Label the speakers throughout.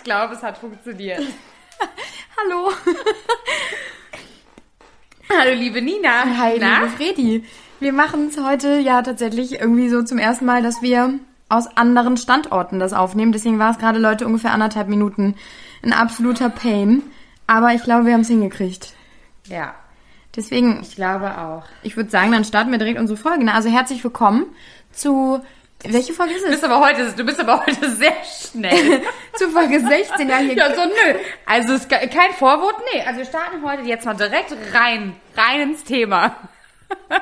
Speaker 1: ich glaube, es hat funktioniert.
Speaker 2: Hallo.
Speaker 1: Hallo, liebe Nina.
Speaker 2: Hi,
Speaker 1: Na?
Speaker 2: liebe Fredi. Wir machen es heute ja tatsächlich irgendwie so zum ersten Mal, dass wir aus anderen Standorten das aufnehmen. Deswegen war es gerade, Leute, ungefähr anderthalb Minuten ein absoluter Pain. Aber ich glaube, wir haben es hingekriegt.
Speaker 1: Ja,
Speaker 2: Deswegen,
Speaker 1: ich glaube auch.
Speaker 2: ich würde sagen, dann starten wir direkt unsere Folge. ne? Also herzlich willkommen zu... Welche Folge ist
Speaker 1: Du
Speaker 2: es?
Speaker 1: bist aber heute, du bist aber heute sehr schnell.
Speaker 2: Zu Folge 16. Ja, hier
Speaker 1: ja, so nö. Also ist ke- kein Vorwort, nee. Also wir starten heute jetzt mal direkt rein, rein ins Thema.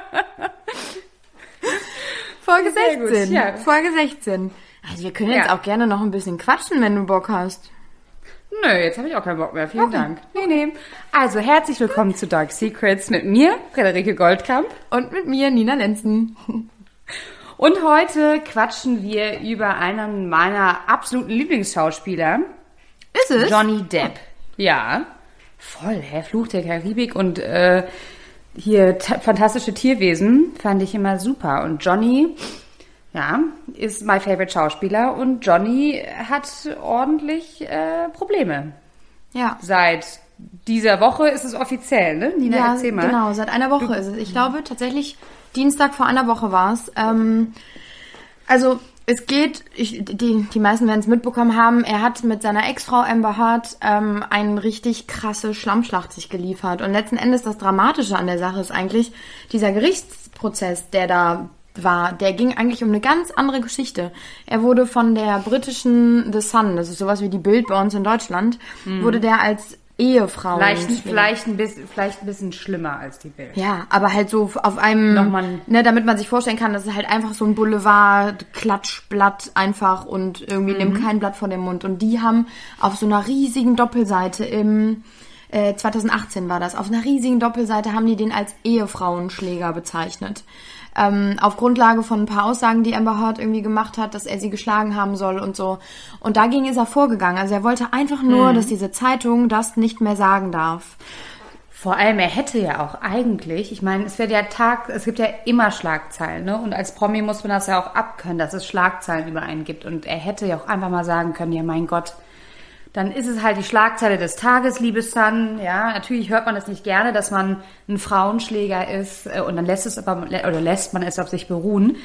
Speaker 2: Folge
Speaker 1: Sehr gut,
Speaker 2: 16.
Speaker 1: ja.
Speaker 2: Folge 16. Also wir können jetzt
Speaker 1: Ja.
Speaker 2: auch gerne noch ein bisschen quatschen, wenn du Bock hast.
Speaker 1: Nö, jetzt habe ich auch keinen Bock mehr. Vielen Dank. Nee, nee. Also herzlich willkommen zu Dark Secrets mit mir, Frederike Goldkamp.
Speaker 2: Und mit mir, Nina Lenzen.
Speaker 1: Und heute quatschen wir über einen meiner absoluten Lieblingsschauspieler,
Speaker 2: Ist es?
Speaker 1: Johnny Depp. Ja. Voll, Herr Fluch der Karibik und äh, hier fantastische Tierwesen fand ich immer super. Und Johnny, ja, ist my favorite Schauspieler und Johnny hat ordentlich äh, Probleme.
Speaker 2: Ja.
Speaker 1: Seit dieser Woche ist es offiziell, ne? Nina,
Speaker 2: Ja,
Speaker 1: erzähl mal.
Speaker 2: genau, seit einer Woche ist es. Ich glaube tatsächlich, Dienstag vor einer Woche war es. Ähm, also es geht, ich, die, die meisten werden es mitbekommen haben, er hat mit seiner Ex-Frau Amber Heard ähm, eine richtig krasse Schlammschlacht sich geliefert. Und letzten Endes das Dramatische an der Sache ist eigentlich, dieser Gerichtsprozess, der da war, der ging eigentlich um eine ganz andere Geschichte. Er wurde von der britischen The Sun, das ist sowas wie die Bild bei uns in Deutschland, wurde der als Ehefrau
Speaker 1: Vielleicht, vielleicht, ein bisschen, vielleicht ein bisschen schlimmer als die Bild.
Speaker 2: ja, aber halt so auf einem,
Speaker 1: Nochmal
Speaker 2: ne, damit man sich vorstellen kann, das ist halt einfach so ein Boulevard-Klatschblatt einfach und irgendwie
Speaker 1: Mhm.
Speaker 2: nimmt kein Blatt vor den Mund. Und die haben auf so einer riesigen Doppelseite im, äh, 2018 war das, auf einer riesigen Doppelseite haben die den als Ehefrauenschläger bezeichnet. Ähm, auf Grundlage von ein paar Aussagen, die Amber Heard irgendwie gemacht hat, dass er sie geschlagen haben soll und so. Und dagegen ist er vorgegangen. Also er wollte einfach
Speaker 1: Mhm.
Speaker 2: nur, dass diese Zeitung das nicht mehr sagen darf.
Speaker 1: Vor allem, er hätte ja auch eigentlich, ich meine, es wird ja Tag, es gibt ja immer Schlagzeilen, ne? Und als Promi muss man das ja auch abkönnen, dass es Schlagzeilen über einen gibt. Und er hätte ja auch einfach mal sagen können, ja mein Gott, dann ist es halt die Schlagzeile des Tages, liebe Sun. Ja, natürlich hört man es nicht gerne, dass man ein Frauenschläger ist äh, und dann lässt es aber oder lässt man es auf sich beruhen.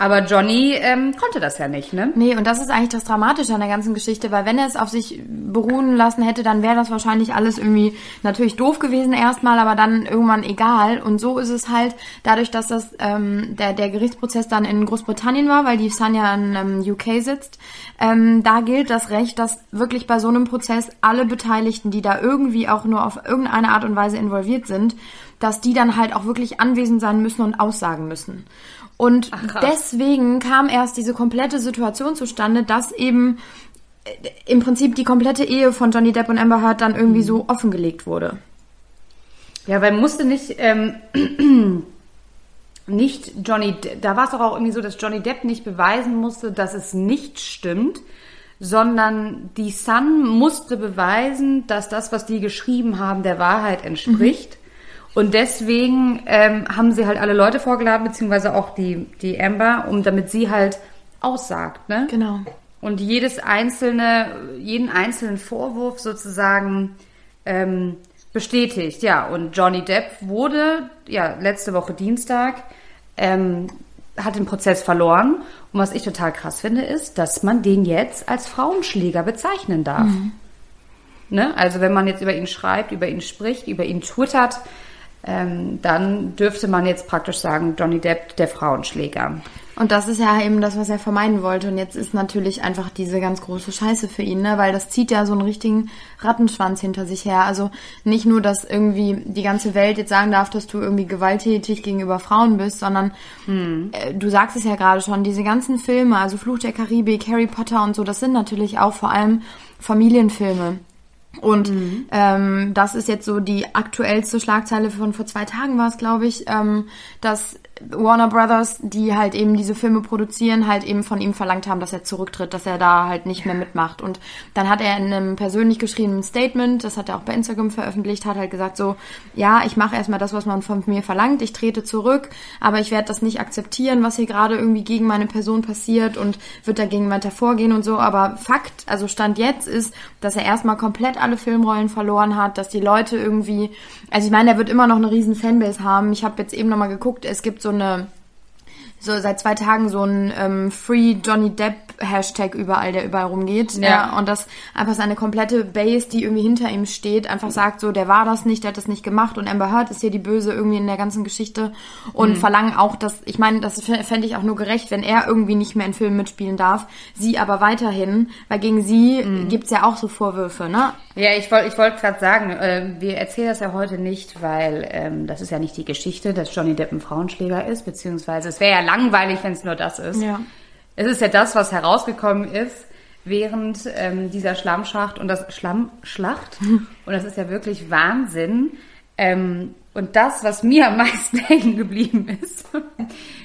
Speaker 1: Aber Johnny ähm, konnte das ja nicht, ne?
Speaker 2: Nee, und das ist eigentlich das Dramatische an der ganzen Geschichte, weil wenn er es auf sich beruhen lassen hätte, dann wäre das wahrscheinlich alles irgendwie natürlich doof gewesen erstmal, aber dann irgendwann egal. Und so ist es halt dadurch, dass das ähm, der, der Gerichtsprozess dann in Großbritannien war, weil die Sun ja in ähm, UK sitzt, ähm, da gilt das Recht, dass wirklich bei so einem Prozess alle Beteiligten, die da irgendwie auch nur auf irgendeine Art und Weise involviert sind, dass die dann halt auch wirklich anwesend sein müssen und aussagen müssen. Und
Speaker 1: krass.
Speaker 2: deswegen kam erst diese komplette Situation zustande, dass eben äh, im Prinzip die komplette Ehe von Johnny Depp und Amber Heard dann irgendwie so offengelegt wurde.
Speaker 1: Ja, weil musste nicht, ähm, nicht Johnny, De- da war es doch auch irgendwie so, dass Johnny Depp nicht beweisen musste, dass es nicht stimmt, sondern die Sun musste beweisen, dass das, was die geschrieben haben, der Wahrheit entspricht. Und deswegen ähm, haben sie halt alle Leute vorgeladen, beziehungsweise auch die, die Amber, um damit sie halt aussagt, ne?
Speaker 2: Genau.
Speaker 1: und jedes einzelne, jeden einzelnen Vorwurf sozusagen ähm, bestätigt. Ja, und Johnny Depp wurde ja letzte Woche Dienstag ähm, hat den Prozess verloren. Und was ich total krass finde, ist, dass man den jetzt als Frauenschläger bezeichnen darf. Ne? Also wenn man jetzt über ihn schreibt, über ihn spricht, über ihn twittert, ähm, dann dürfte man jetzt praktisch sagen, Johnny Depp, der Frauenschläger.
Speaker 2: Und das ist ja eben das, was er vermeiden wollte. Und jetzt ist natürlich einfach diese ganz große Scheiße für ihn, ne? weil das zieht ja so einen richtigen Rattenschwanz hinter sich her. Also nicht nur, dass irgendwie die ganze Welt jetzt sagen darf, dass du irgendwie gewalttätig gegenüber Frauen bist, sondern äh, du sagst es ja gerade schon, diese ganzen Filme, also Fluch der Karibik, Harry Potter und so, das sind natürlich auch vor allem Familienfilme. Und ähm, das ist jetzt so die aktuellste Schlagzeile von vor zwei Tagen war es, glaube ich, ähm, dass Warner Brothers, die halt eben diese Filme produzieren, halt eben von ihm verlangt haben, dass er zurücktritt, dass er da halt nicht mehr mitmacht. Und dann hat er in einem persönlich geschriebenen Statement, das hat er auch bei Instagram veröffentlicht, hat halt gesagt so, ja, ich mache erstmal das, was man von mir verlangt, ich trete zurück, aber ich werde das nicht akzeptieren, was hier gerade irgendwie gegen meine Person passiert und wird dagegen weiter vorgehen und so. Aber Fakt, also Stand jetzt ist, dass er erstmal komplett alle Filmrollen verloren hat, dass die Leute irgendwie, also ich meine, er wird immer noch eine riesen Fanbase haben. Ich habe jetzt eben nochmal geguckt, es gibt so eine so seit zwei Tagen so ein ähm, Free Johnny Depp Hashtag überall, der überall rumgeht. Ja. ja. Und das einfach seine komplette Base, die irgendwie hinter ihm steht, einfach sagt so, der war das nicht, der hat das nicht gemacht und Amber Heard ist hier die Böse irgendwie in der ganzen Geschichte und mhm. verlangen auch, dass, ich meine, das fände ich auch nur gerecht, wenn er irgendwie nicht mehr in Filmen mitspielen darf, sie aber weiterhin, weil gegen sie mhm. gibt's ja auch so Vorwürfe, ne?
Speaker 1: Ja, ich wollte ich wollte gerade sagen, äh, wir erzählen das ja heute nicht, weil ähm, das ist ja nicht die Geschichte, dass Johnny Depp ein Frauenschläger ist, beziehungsweise es wäre ja langweilig, wenn es nur das ist. Ja. Es ist ja das, was herausgekommen ist während ähm, dieser Schlammschacht und das Schlammschlacht. Und das ist ja wirklich Wahnsinn. Ähm, und das, was mir am meisten hängen geblieben ist,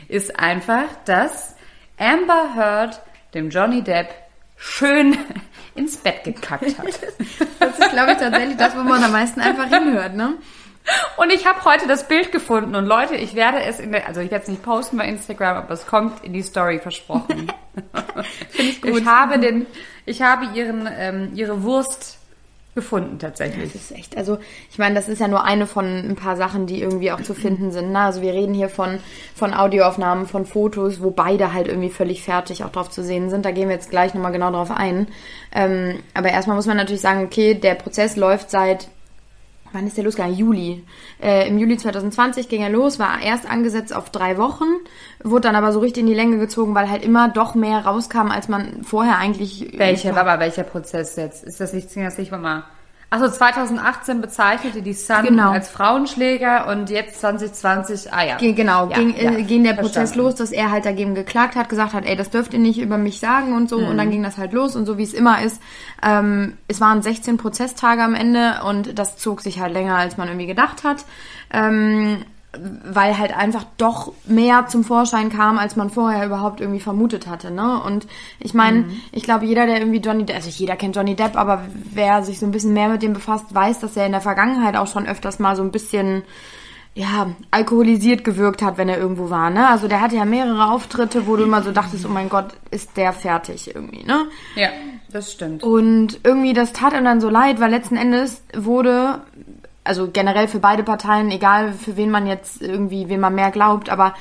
Speaker 1: ist einfach, dass Amber Heard dem Johnny Depp schön ins Bett gekackt hat.
Speaker 2: Das ist, glaube ich, tatsächlich das, wo man am meisten einfach hinhört, ne?
Speaker 1: Und ich habe heute das Bild gefunden und Leute, ich werde es in der, also ich werde es nicht posten bei Instagram, aber es kommt in die Story versprochen. Finde ich gut. Ich habe den, ich habe ihren, ähm, ihre Wurst gefunden tatsächlich.
Speaker 2: Das ist echt, also ich meine, das ist ja nur eine von ein paar Sachen, die irgendwie auch zu finden sind. Ne? Also wir reden hier von, von Audioaufnahmen, von Fotos, wo beide halt irgendwie völlig fertig auch drauf zu sehen sind. Da gehen wir jetzt gleich nochmal genau drauf ein. Ähm, aber erstmal muss man natürlich sagen, okay, der Prozess läuft seit wann ist der losgegangen? Juli. Äh, Im Juli 2020 ging er los, war erst angesetzt auf drei Wochen, wurde dann aber so richtig in die Länge gezogen, weil halt immer doch mehr rauskam, als man vorher eigentlich.
Speaker 1: Welcher, aber welcher Prozess jetzt? Ist das nicht, das nicht mal also 2018 bezeichnete die Sun genau. als Frauenschläger und jetzt 2020, ah ja.
Speaker 2: Genau, ja, ging, ja, äh, ging der verstanden. Prozess los, dass er halt dagegen geklagt hat, gesagt hat, ey, das dürft ihr nicht über mich sagen und so. Mhm. Und dann ging das halt los und so wie es immer ist. Ähm, es waren 16 Prozesstage am Ende und das zog sich halt länger, als man irgendwie gedacht hat. Ähm, weil halt einfach doch mehr zum Vorschein kam, als man vorher überhaupt irgendwie vermutet hatte, ne? Und ich meine, mhm. ich glaube, jeder, der irgendwie Johnny Depp, also jeder kennt Johnny Depp, aber wer sich so ein bisschen mehr mit dem befasst, weiß, dass er in der Vergangenheit auch schon öfters mal so ein bisschen ja, alkoholisiert gewirkt hat, wenn er irgendwo war, ne? Also der hatte ja mehrere Auftritte, wo du immer so dachtest, oh mein Gott, ist der fertig irgendwie, ne?
Speaker 1: Ja, das stimmt.
Speaker 2: Und irgendwie, das tat ihm dann so leid, weil letzten Endes wurde also generell für beide Parteien, egal für wen man jetzt irgendwie, wen man mehr glaubt, aber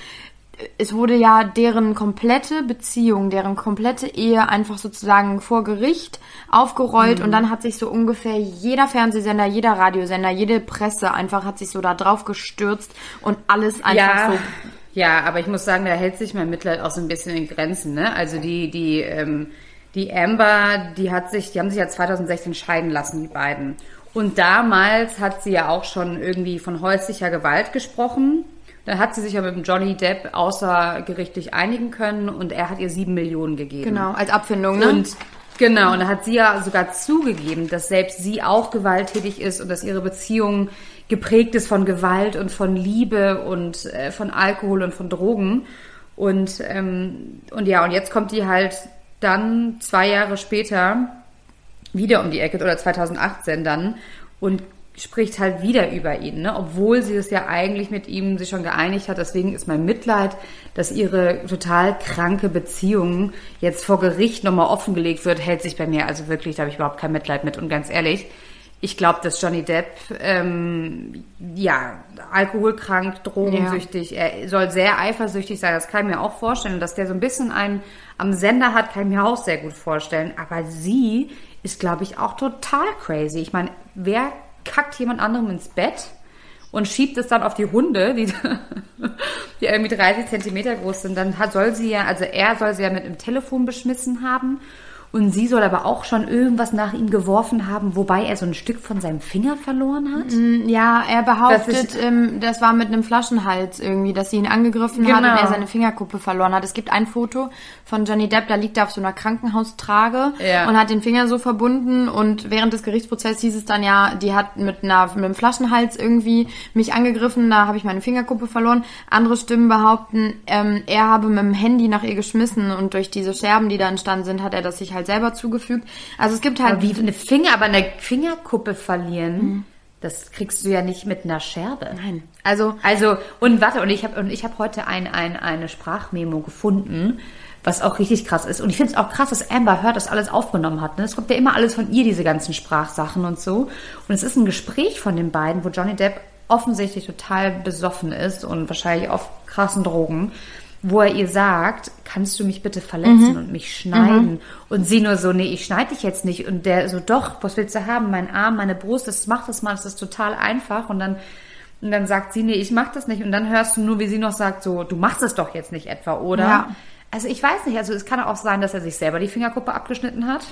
Speaker 2: es wurde ja deren komplette Beziehung, deren komplette Ehe einfach sozusagen vor Gericht aufgerollt mhm. und dann hat sich so ungefähr jeder Fernsehsender, jeder Radiosender, jede Presse einfach hat sich so da drauf gestürzt und alles einfach
Speaker 1: ja.
Speaker 2: so.
Speaker 1: Ja, aber ich muss sagen, da hält sich mein Mitleid auch so ein bisschen in Grenzen, ne? Also die, die, ähm, die Amber, die hat sich, die haben sich ja 2016 scheiden lassen, die beiden. Und damals hat sie ja auch schon irgendwie von häuslicher Gewalt gesprochen. Dann hat sie sich ja mit dem Johnny Depp außergerichtlich einigen können und er hat ihr sieben Millionen gegeben.
Speaker 2: Genau, als Abfindung, ne?
Speaker 1: Und genau, und da hat sie ja sogar zugegeben, dass selbst sie auch gewalttätig ist und dass ihre Beziehung geprägt ist von Gewalt und von Liebe und äh, von Alkohol und von Drogen. Und, ähm, und ja, und jetzt kommt die halt dann zwei Jahre später wieder um die Ecke oder 2018 dann und spricht halt wieder über ihn, ne? obwohl sie es ja eigentlich mit ihm sich schon geeinigt hat. Deswegen ist mein Mitleid, dass ihre total kranke Beziehung jetzt vor Gericht nochmal offengelegt wird, hält sich bei mir. Also wirklich, da habe ich überhaupt kein Mitleid mit. Und ganz ehrlich, ich glaube, dass Johnny Depp, ähm, ja, alkoholkrank, drogensüchtig, ja. er soll sehr eifersüchtig sein. Das kann ich mir auch vorstellen. Und dass der so ein bisschen einen am Sender hat, kann ich mir auch sehr gut vorstellen. Aber sie ist, glaube ich, auch total crazy. Ich meine, wer kackt jemand anderem ins Bett und schiebt es dann auf die Hunde, die, die irgendwie 30 Zentimeter groß sind? Dann hat, soll sie ja, also er soll sie ja mit einem Telefon beschmissen haben Und sie soll aber auch schon irgendwas nach ihm geworfen haben, wobei er so ein Stück von seinem Finger verloren hat.
Speaker 2: Mm, Ja, er behauptet, ähm, das war mit einem Flaschenhals irgendwie, dass sie ihn angegriffen hat
Speaker 1: Genau.
Speaker 2: und er seine Fingerkuppe verloren hat. Es gibt ein Foto von Johnny Depp, da liegt er auf so einer Krankenhaustrage
Speaker 1: Ja.
Speaker 2: und hat den Finger so verbunden und während des Gerichtsprozesses hieß es dann ja, die hat mit, einer, mit einem Flaschenhals irgendwie mich angegriffen, da habe ich meine Fingerkuppe verloren. Andere Stimmen behaupten, ähm, er habe mit dem Handy nach ihr geschmissen und durch diese Scherben, die da entstanden sind, hat er das sich halt selber zugefügt. Also es gibt halt
Speaker 1: Aber wie eine Finger, aber eine Fingerkuppe verlieren, das kriegst du ja nicht mit einer Scherbe.
Speaker 2: Nein. Also
Speaker 1: Also, und warte, und ich habe und ich habe heute ein, ein, eine Sprachmemo gefunden, was auch richtig krass ist. Und ich finde es auch krass, dass Amber Heard das alles aufgenommen hat. Ne? Es kommt ja immer alles von ihr, diese ganzen Sprachsachen und so. Und es ist ein Gespräch von den beiden, wo Johnny Depp offensichtlich total besoffen ist und wahrscheinlich auf krassen Drogen, wo er ihr sagt, kannst du mich bitte verletzen und mich schneiden? Und sie nur so, nee, ich schneide dich jetzt nicht. Und der so, doch, was willst du haben? Mein Arm, meine Brust, das mach das mal, das ist total einfach. Und dann und dann sagt sie, nee, ich mach das nicht. Und dann hörst du nur, wie sie noch sagt, so, du machst es doch jetzt nicht etwa, oder?
Speaker 2: Ja.
Speaker 1: Also ich weiß nicht, also es kann auch sein, dass er sich selber die Fingerkuppe abgeschnitten hat,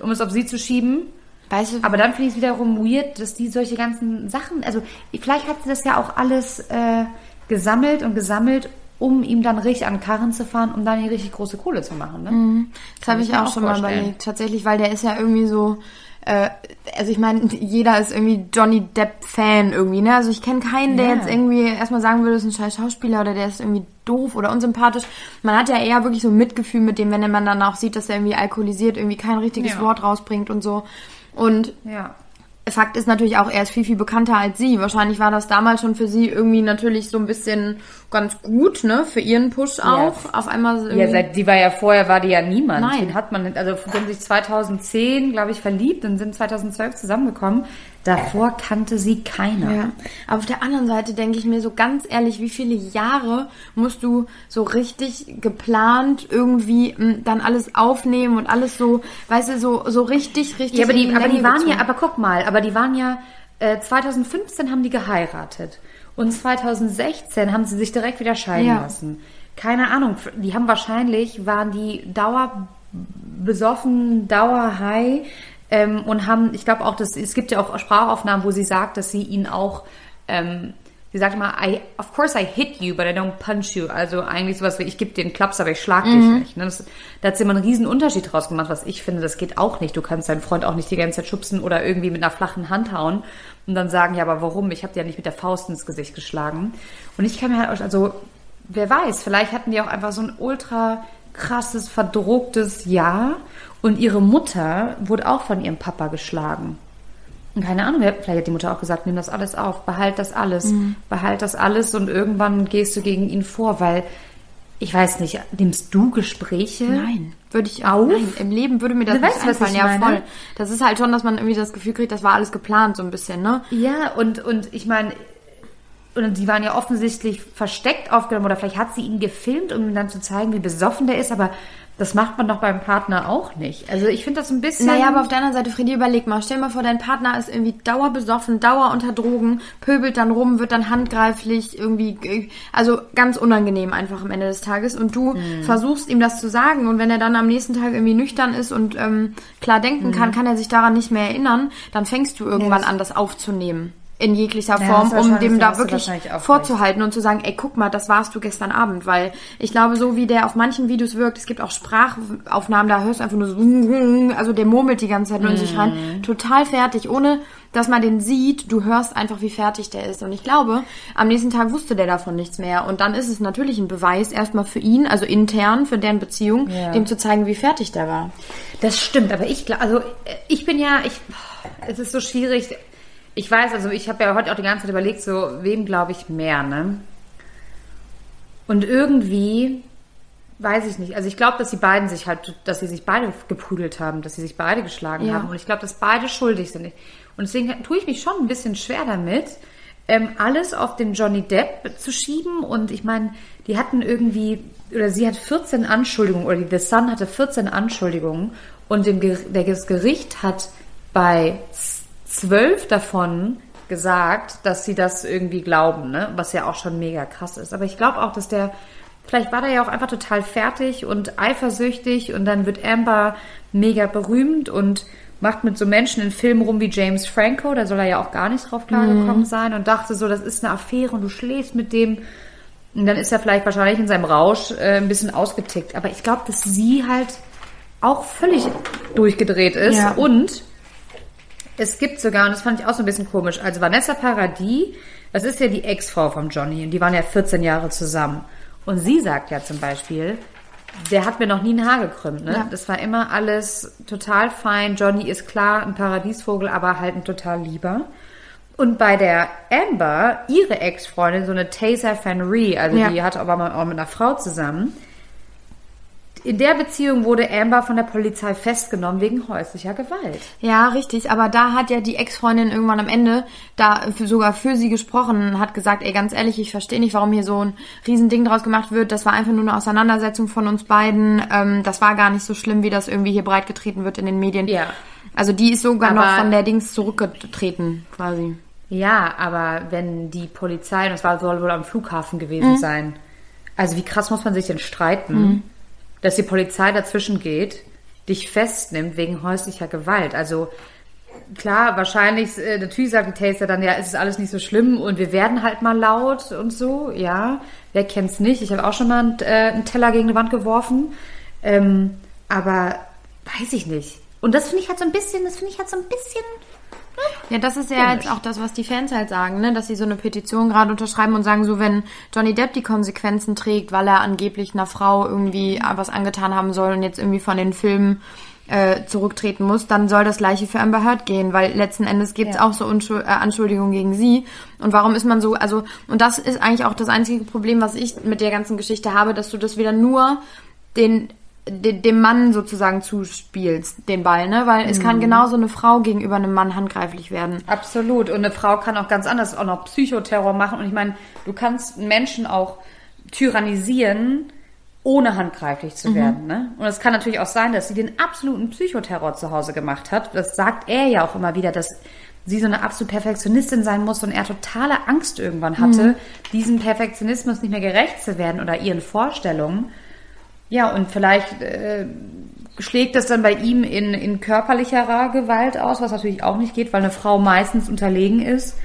Speaker 1: um es auf sie zu schieben.
Speaker 2: weißt du,
Speaker 1: Aber dann finde ich es wiederum weird, dass die solche ganzen Sachen, also vielleicht hat sie das ja auch alles äh, gesammelt und gesammelt, um ihm dann richtig an Karren zu fahren, um dann die richtig große Kohle zu machen. Ne?
Speaker 2: Das habe
Speaker 1: ich
Speaker 2: auch
Speaker 1: auch
Speaker 2: schon mal
Speaker 1: vorstellen.
Speaker 2: überlegt. Tatsächlich, weil der ist ja irgendwie so. Äh, also ich meine, jeder ist irgendwie Johnny Depp-Fan irgendwie, ne? Also ich kenne keinen, der
Speaker 1: Ja.
Speaker 2: jetzt irgendwie erstmal sagen würde, das ist ein scheiß Schauspieler oder der ist irgendwie doof oder unsympathisch. Man hat ja eher wirklich so Mitgefühl mit dem, wenn man dann auch sieht, dass er irgendwie alkoholisiert, irgendwie kein richtiges
Speaker 1: Ja.
Speaker 2: Wort rausbringt und so. Und
Speaker 1: Ja.
Speaker 2: Fakt ist natürlich auch, er ist viel, viel bekannter als sie. Wahrscheinlich war das damals schon für sie irgendwie natürlich so ein bisschen ganz gut, ne? Für ihren Push auch. Auf einmal
Speaker 1: Ja, seit, die war ja vorher, war die ja niemand.
Speaker 2: Nein.
Speaker 1: Den hat man, nicht- also die haben sich 2010, glaube ich, verliebt und sind 2012 zusammengekommen. Davor kannte sie keiner.
Speaker 2: Ja, aber auf der anderen Seite denke ich mir so ganz ehrlich, wie viele Jahre musst du so richtig geplant irgendwie m, dann alles aufnehmen und alles so, weißt du, so, so richtig, richtig.
Speaker 1: Ja, aber die, aber die waren
Speaker 2: gezogen.
Speaker 1: ja, aber guck mal, aber die waren ja, äh, 2015 haben die geheiratet. Und 2016 haben sie sich direkt wieder scheiden
Speaker 2: Ja.
Speaker 1: lassen. Keine Ahnung, die haben wahrscheinlich, waren die dauer besoffen, dauer high ähm, und haben, ich glaube auch, dass, es gibt ja auch Sprachaufnahmen, wo sie sagt, dass sie ihn auch, ähm, sie sagt immer, I, of course I hit you, but I don't punch you. Also eigentlich sowas wie, ich gebe dir einen Klaps, aber ich schlag dich nicht. Ne? Das, da hat sie immer einen riesen Unterschied draus gemacht, was ich finde, das geht auch nicht. Du kannst deinen Freund auch nicht die ganze Zeit schubsen oder irgendwie mit einer flachen Hand hauen und dann sagen, ja, aber warum? Ich habe dir ja nicht mit der Faust ins Gesicht geschlagen. Und ich kann mir halt, also wer weiß, vielleicht hatten die auch einfach so ein ultra krasses, verdrucktes Jahr und ihre Mutter wurde auch von ihrem Papa geschlagen. Und keine Ahnung, vielleicht hat die Mutter auch gesagt, nimm das alles auf, behalt das alles,
Speaker 2: Mhm.
Speaker 1: behalt das alles und irgendwann gehst du gegen ihn vor, weil ich weiß nicht, nimmst du Gespräche?
Speaker 2: Nein, würde ich
Speaker 1: Auf?
Speaker 2: Nein, im Leben würde mir das
Speaker 1: Du
Speaker 2: nicht
Speaker 1: weißt,
Speaker 2: einfallen. ja,
Speaker 1: meine?
Speaker 2: voll. Das ist halt schon, dass man irgendwie das Gefühl kriegt, das war alles geplant so ein bisschen, ne?
Speaker 1: Ja, und, und ich meine, und die waren ja offensichtlich versteckt aufgenommen oder vielleicht hat sie ihn gefilmt, um ihm dann zu zeigen, wie besoffen der ist, aber das macht man doch beim Partner auch nicht. Also ich finde das ein bisschen.
Speaker 2: Naja, aber auf der anderen Seite, Freddy, überleg mal. Stell mal vor, dein Partner ist irgendwie dauerbesoffen, dauer unter Drogen, pöbelt dann rum, wird dann handgreiflich, irgendwie, also ganz unangenehm einfach am Ende des Tages. Und du
Speaker 1: Mhm.
Speaker 2: versuchst ihm das zu sagen. Und wenn er dann am nächsten Tag irgendwie nüchtern ist und ähm, klar denken
Speaker 1: Mhm.
Speaker 2: kann, kann er sich daran nicht mehr erinnern, dann fängst du irgendwann
Speaker 1: das-
Speaker 2: an, das aufzunehmen. In jeglicher Form, um dem
Speaker 1: da
Speaker 2: wirklich vorzuhalten und zu sagen, ey, guck mal, das warst du gestern Abend, weil ich glaube, so wie der auf manchen Videos wirkt, es gibt auch Sprachaufnahmen, da hörst du einfach nur so, also der murmelt die ganze Zeit nur in sich
Speaker 1: Mhm.
Speaker 2: rein, total fertig, ohne dass man den sieht, du hörst einfach, wie fertig der ist. Und ich glaube, am nächsten Tag wusste der davon nichts mehr. Und dann ist es natürlich ein Beweis erstmal für ihn, also intern, für deren Beziehung,
Speaker 1: Ja.
Speaker 2: dem zu zeigen, wie fertig der war.
Speaker 1: Das stimmt, aber ich glaube, also äh, ich bin ja, ich, es ist so schwierig. Ich weiß, also ich habe ja heute auch die ganze Zeit überlegt, so wem glaube ich mehr, ne? Und irgendwie weiß ich nicht. Also ich glaube, dass die beiden sich halt, dass sie sich beide geprügelt haben, dass sie sich beide geschlagen
Speaker 2: Ja.
Speaker 1: haben. Und ich glaube, dass beide schuldig sind. Und deswegen tue ich mich schon ein bisschen schwer damit, ähm, alles auf den Johnny Depp zu schieben. Und ich meine, die hatten irgendwie, oder sie hat 14 Anschuldigungen, oder die The Sun hatte 14 Anschuldigungen. Und dem, das Gericht hat bei zwölf davon gesagt, dass sie das irgendwie glauben, ne? was ja auch schon mega krass ist. Aber ich glaube auch, dass der Vielleicht war der ja auch einfach total fertig und eifersüchtig und dann wird Amber mega berühmt und macht mit so Menschen in Filmen rum wie James Franco, da soll er ja auch gar nicht drauf klargekommen
Speaker 2: Mhm.
Speaker 1: sein und dachte so, das ist eine Affäre und du schläfst mit dem. Und dann ist er vielleicht wahrscheinlich in seinem Rausch äh, ein bisschen ausgetickt. Aber ich glaube, dass sie halt auch völlig durchgedreht ist
Speaker 2: Ja.
Speaker 1: und es gibt sogar, und das fand ich auch so ein bisschen komisch, also Vanessa Paradis, das ist ja die Ex-Frau von Johnny und die waren ja 14 Jahre zusammen. Und sie sagt ja zum Beispiel, der hat mir noch nie ein Haar gekrümmt. Ne?
Speaker 2: Ja.
Speaker 1: Das war immer alles total fein. Johnny ist klar ein Paradiesvogel, aber halt ein total lieber. Und bei der Amber, ihre Ex-Freundin, so eine Taser Fanry, also
Speaker 2: Ja.
Speaker 1: die hatte aber mal auch mit einer Frau zusammen. In der Beziehung wurde Amber von der Polizei festgenommen wegen häuslicher Gewalt.
Speaker 2: Ja, richtig. Aber da hat ja die Ex-Freundin irgendwann am Ende da für, sogar für sie gesprochen, hat gesagt, ey, ganz ehrlich, ich verstehe nicht, warum hier so ein Riesending draus gemacht wird. Das war einfach nur eine Auseinandersetzung von uns beiden. Ähm, das war gar nicht so schlimm, wie das irgendwie hier breitgetreten wird in den Medien.
Speaker 1: Ja.
Speaker 2: Also die ist sogar
Speaker 1: Aber-
Speaker 2: noch von der Dings zurückgetreten, quasi.
Speaker 1: Ja, aber wenn die Polizei, und das war soll wohl am Flughafen gewesen sein, also wie krass muss man sich denn streiten, dass die Polizei dazwischen geht, dich festnimmt wegen häuslicher Gewalt. Also klar, wahrscheinlich, äh, natürlich sagt die Taster dann, ja, es ist alles nicht so schlimm und wir werden halt mal laut und so, ja. Wer kennt's nicht? Ich habe auch schon mal einen, äh, einen Teller gegen die Wand geworfen. Ähm, aber weiß ich nicht. Und das finde ich halt so ein bisschen, das finde ich halt so ein bisschen
Speaker 2: Ja, das ist ja
Speaker 1: Komisch.
Speaker 2: jetzt auch das, was die Fans halt sagen, ne? dass sie so eine Petition gerade unterschreiben und sagen, so wenn Johnny Depp die Konsequenzen trägt, weil er angeblich einer Frau irgendwie was angetan haben soll und jetzt irgendwie von den Filmen äh, zurücktreten muss, dann soll das gleiche für Amber Heard gehen, weil letzten Endes gibt's
Speaker 1: Ja.
Speaker 2: auch so Unschuld, äh, Anschuldigungen gegen sie. Und warum ist man so, also, und das ist eigentlich auch das einzige Problem, was ich mit der ganzen Geschichte habe, dass du das wieder nur den de- dem Mann sozusagen zuspielst, den Ball, ne? Weil es kann genauso eine Frau gegenüber einem Mann handgreiflich werden.
Speaker 1: Absolut. Und eine Frau kann auch ganz anders auch noch Psychoterror machen. Und ich meine, du kannst Menschen auch tyrannisieren, ohne handgreiflich zu werden. Ne? Und es kann natürlich auch sein, dass sie den absoluten Psychoterror zu Hause gemacht hat. Das sagt er ja auch immer wieder, dass sie so eine absolute Perfektionistin sein muss und er totale Angst irgendwann hatte, diesem Perfektionismus nicht mehr gerecht zu werden oder ihren Vorstellungen. Ja, und vielleicht äh, schlägt das dann bei ihm in, in körperlicherer Gewalt aus, was natürlich auch nicht geht, weil eine Frau meistens unterlegen ist.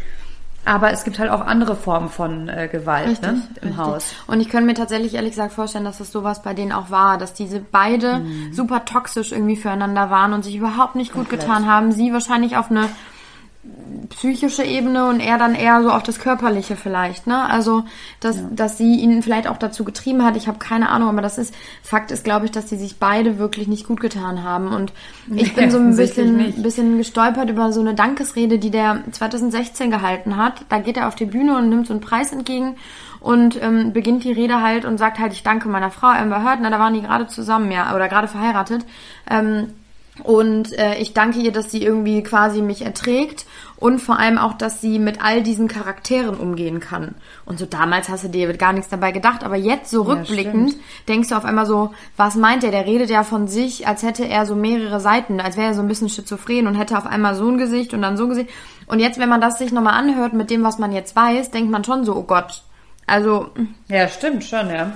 Speaker 1: Aber es gibt halt auch andere Formen von äh, Gewalt ne, im
Speaker 2: richtig.
Speaker 1: Haus.
Speaker 2: Und ich könnte mir tatsächlich ehrlich gesagt vorstellen, dass das sowas bei denen auch war, dass diese beide
Speaker 1: Mhm.
Speaker 2: super toxisch irgendwie füreinander waren und sich überhaupt nicht gut getan haben. Sie wahrscheinlich auf eine psychische Ebene und er dann eher so auf das Körperliche vielleicht, ne? Also, dass, dass sie ihn vielleicht auch dazu getrieben hat, ich habe keine Ahnung, aber das ist, Fakt ist, glaube ich, dass sie sich beide wirklich nicht gut getan haben. Und ich bin so ein bisschen,
Speaker 1: nicht.
Speaker 2: bisschen gestolpert über so eine Dankesrede, die der 2016 gehalten hat. Da geht er auf die Bühne und nimmt so einen Preis entgegen und ähm, beginnt die Rede halt und sagt halt, ich danke meiner Frau Amber Heard. Na, da waren die gerade zusammen, ja, oder gerade verheiratet. Ähm, und äh, ich danke ihr, dass sie irgendwie quasi mich erträgt und vor allem auch, dass sie mit all diesen Charakteren umgehen kann. Und so damals hast du dir gar nichts dabei gedacht, aber jetzt so rückblickend denkst du auf einmal so, was meint der? Der redet ja von sich, als hätte er so mehrere Seiten, als wäre er so ein bisschen schizophren und hätte auf einmal so ein Gesicht und dann so ein Gesicht. Und jetzt, wenn man das sich nochmal anhört mit dem, was man jetzt weiß, denkt man schon so, oh Gott. Also,
Speaker 1: Ja, stimmt schon, ja.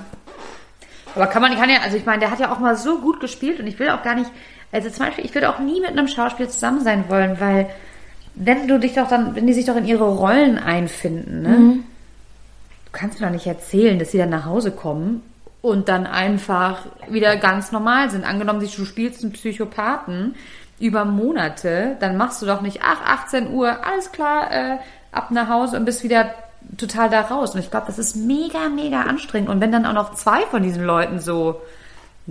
Speaker 1: Aber kann man, kann ja, also ich meine, der hat ja auch mal so gut gespielt und ich will auch gar nicht, also zum Beispiel, ich würde auch nie mit einem Schauspieler zusammen sein wollen, weil wenn du dich doch dann, wenn die sich doch in ihre Rollen einfinden, ne? Du kannst mir doch nicht erzählen, dass sie dann nach Hause kommen und dann einfach wieder ganz normal sind. Angenommen, du spielst einen Psychopathen über Monate, dann machst du doch nicht, ach, 18 Uhr, alles klar, äh, ab nach Hause und bist wieder total da raus. Und ich glaube, das ist mega, mega anstrengend. Und wenn dann auch noch zwei von diesen Leuten so,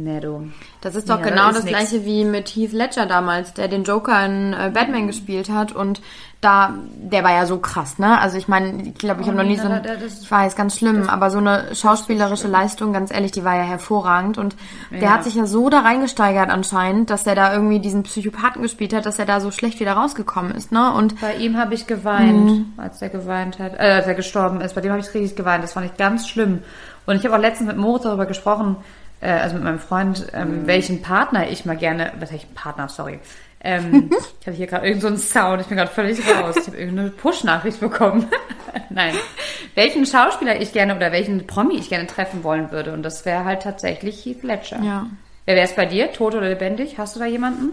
Speaker 1: ne, du.
Speaker 2: Das ist doch
Speaker 1: Ja,
Speaker 2: genau das
Speaker 1: nix.
Speaker 2: gleiche wie mit Heath Ledger damals, der den Joker in äh, Batman gespielt hat und da, der war ja so krass, ne? Also ich meine, ich glaube, ich habe noch nie so, ein,
Speaker 1: da- das-
Speaker 2: ich weiß, ganz schlimm, aber so eine schauspielerische Leistung, ganz ehrlich, die war ja hervorragend und der
Speaker 1: Ja.
Speaker 2: hat sich ja so da reingesteigert anscheinend, dass er da irgendwie diesen Psychopathen gespielt hat, dass er da so schlecht wieder rausgekommen ist, ne? Und
Speaker 1: Bei ihm habe ich geweint,
Speaker 2: Mhm.
Speaker 1: als er geweint hat, äh, als er gestorben ist. Bei dem habe ich richtig geweint. Das fand ich ganz schlimm. Und ich habe auch letztens mit Moritz darüber gesprochen, äh, also mit meinem Freund, ähm, welchen Partner ich mal gerne, was heißt Partner, sorry. Ähm, ich hatte hier gerade irgendeinen so Sound, ich bin gerade völlig raus. Ich habe irgendeine Push-Nachricht bekommen. Nein. welchen Schauspieler ich gerne oder welchen Promi ich gerne treffen wollen würde. Und das wäre halt tatsächlich Heath Ledger.
Speaker 2: Ja.
Speaker 1: Wer wäre es bei dir? Tot oder lebendig? Hast du da jemanden?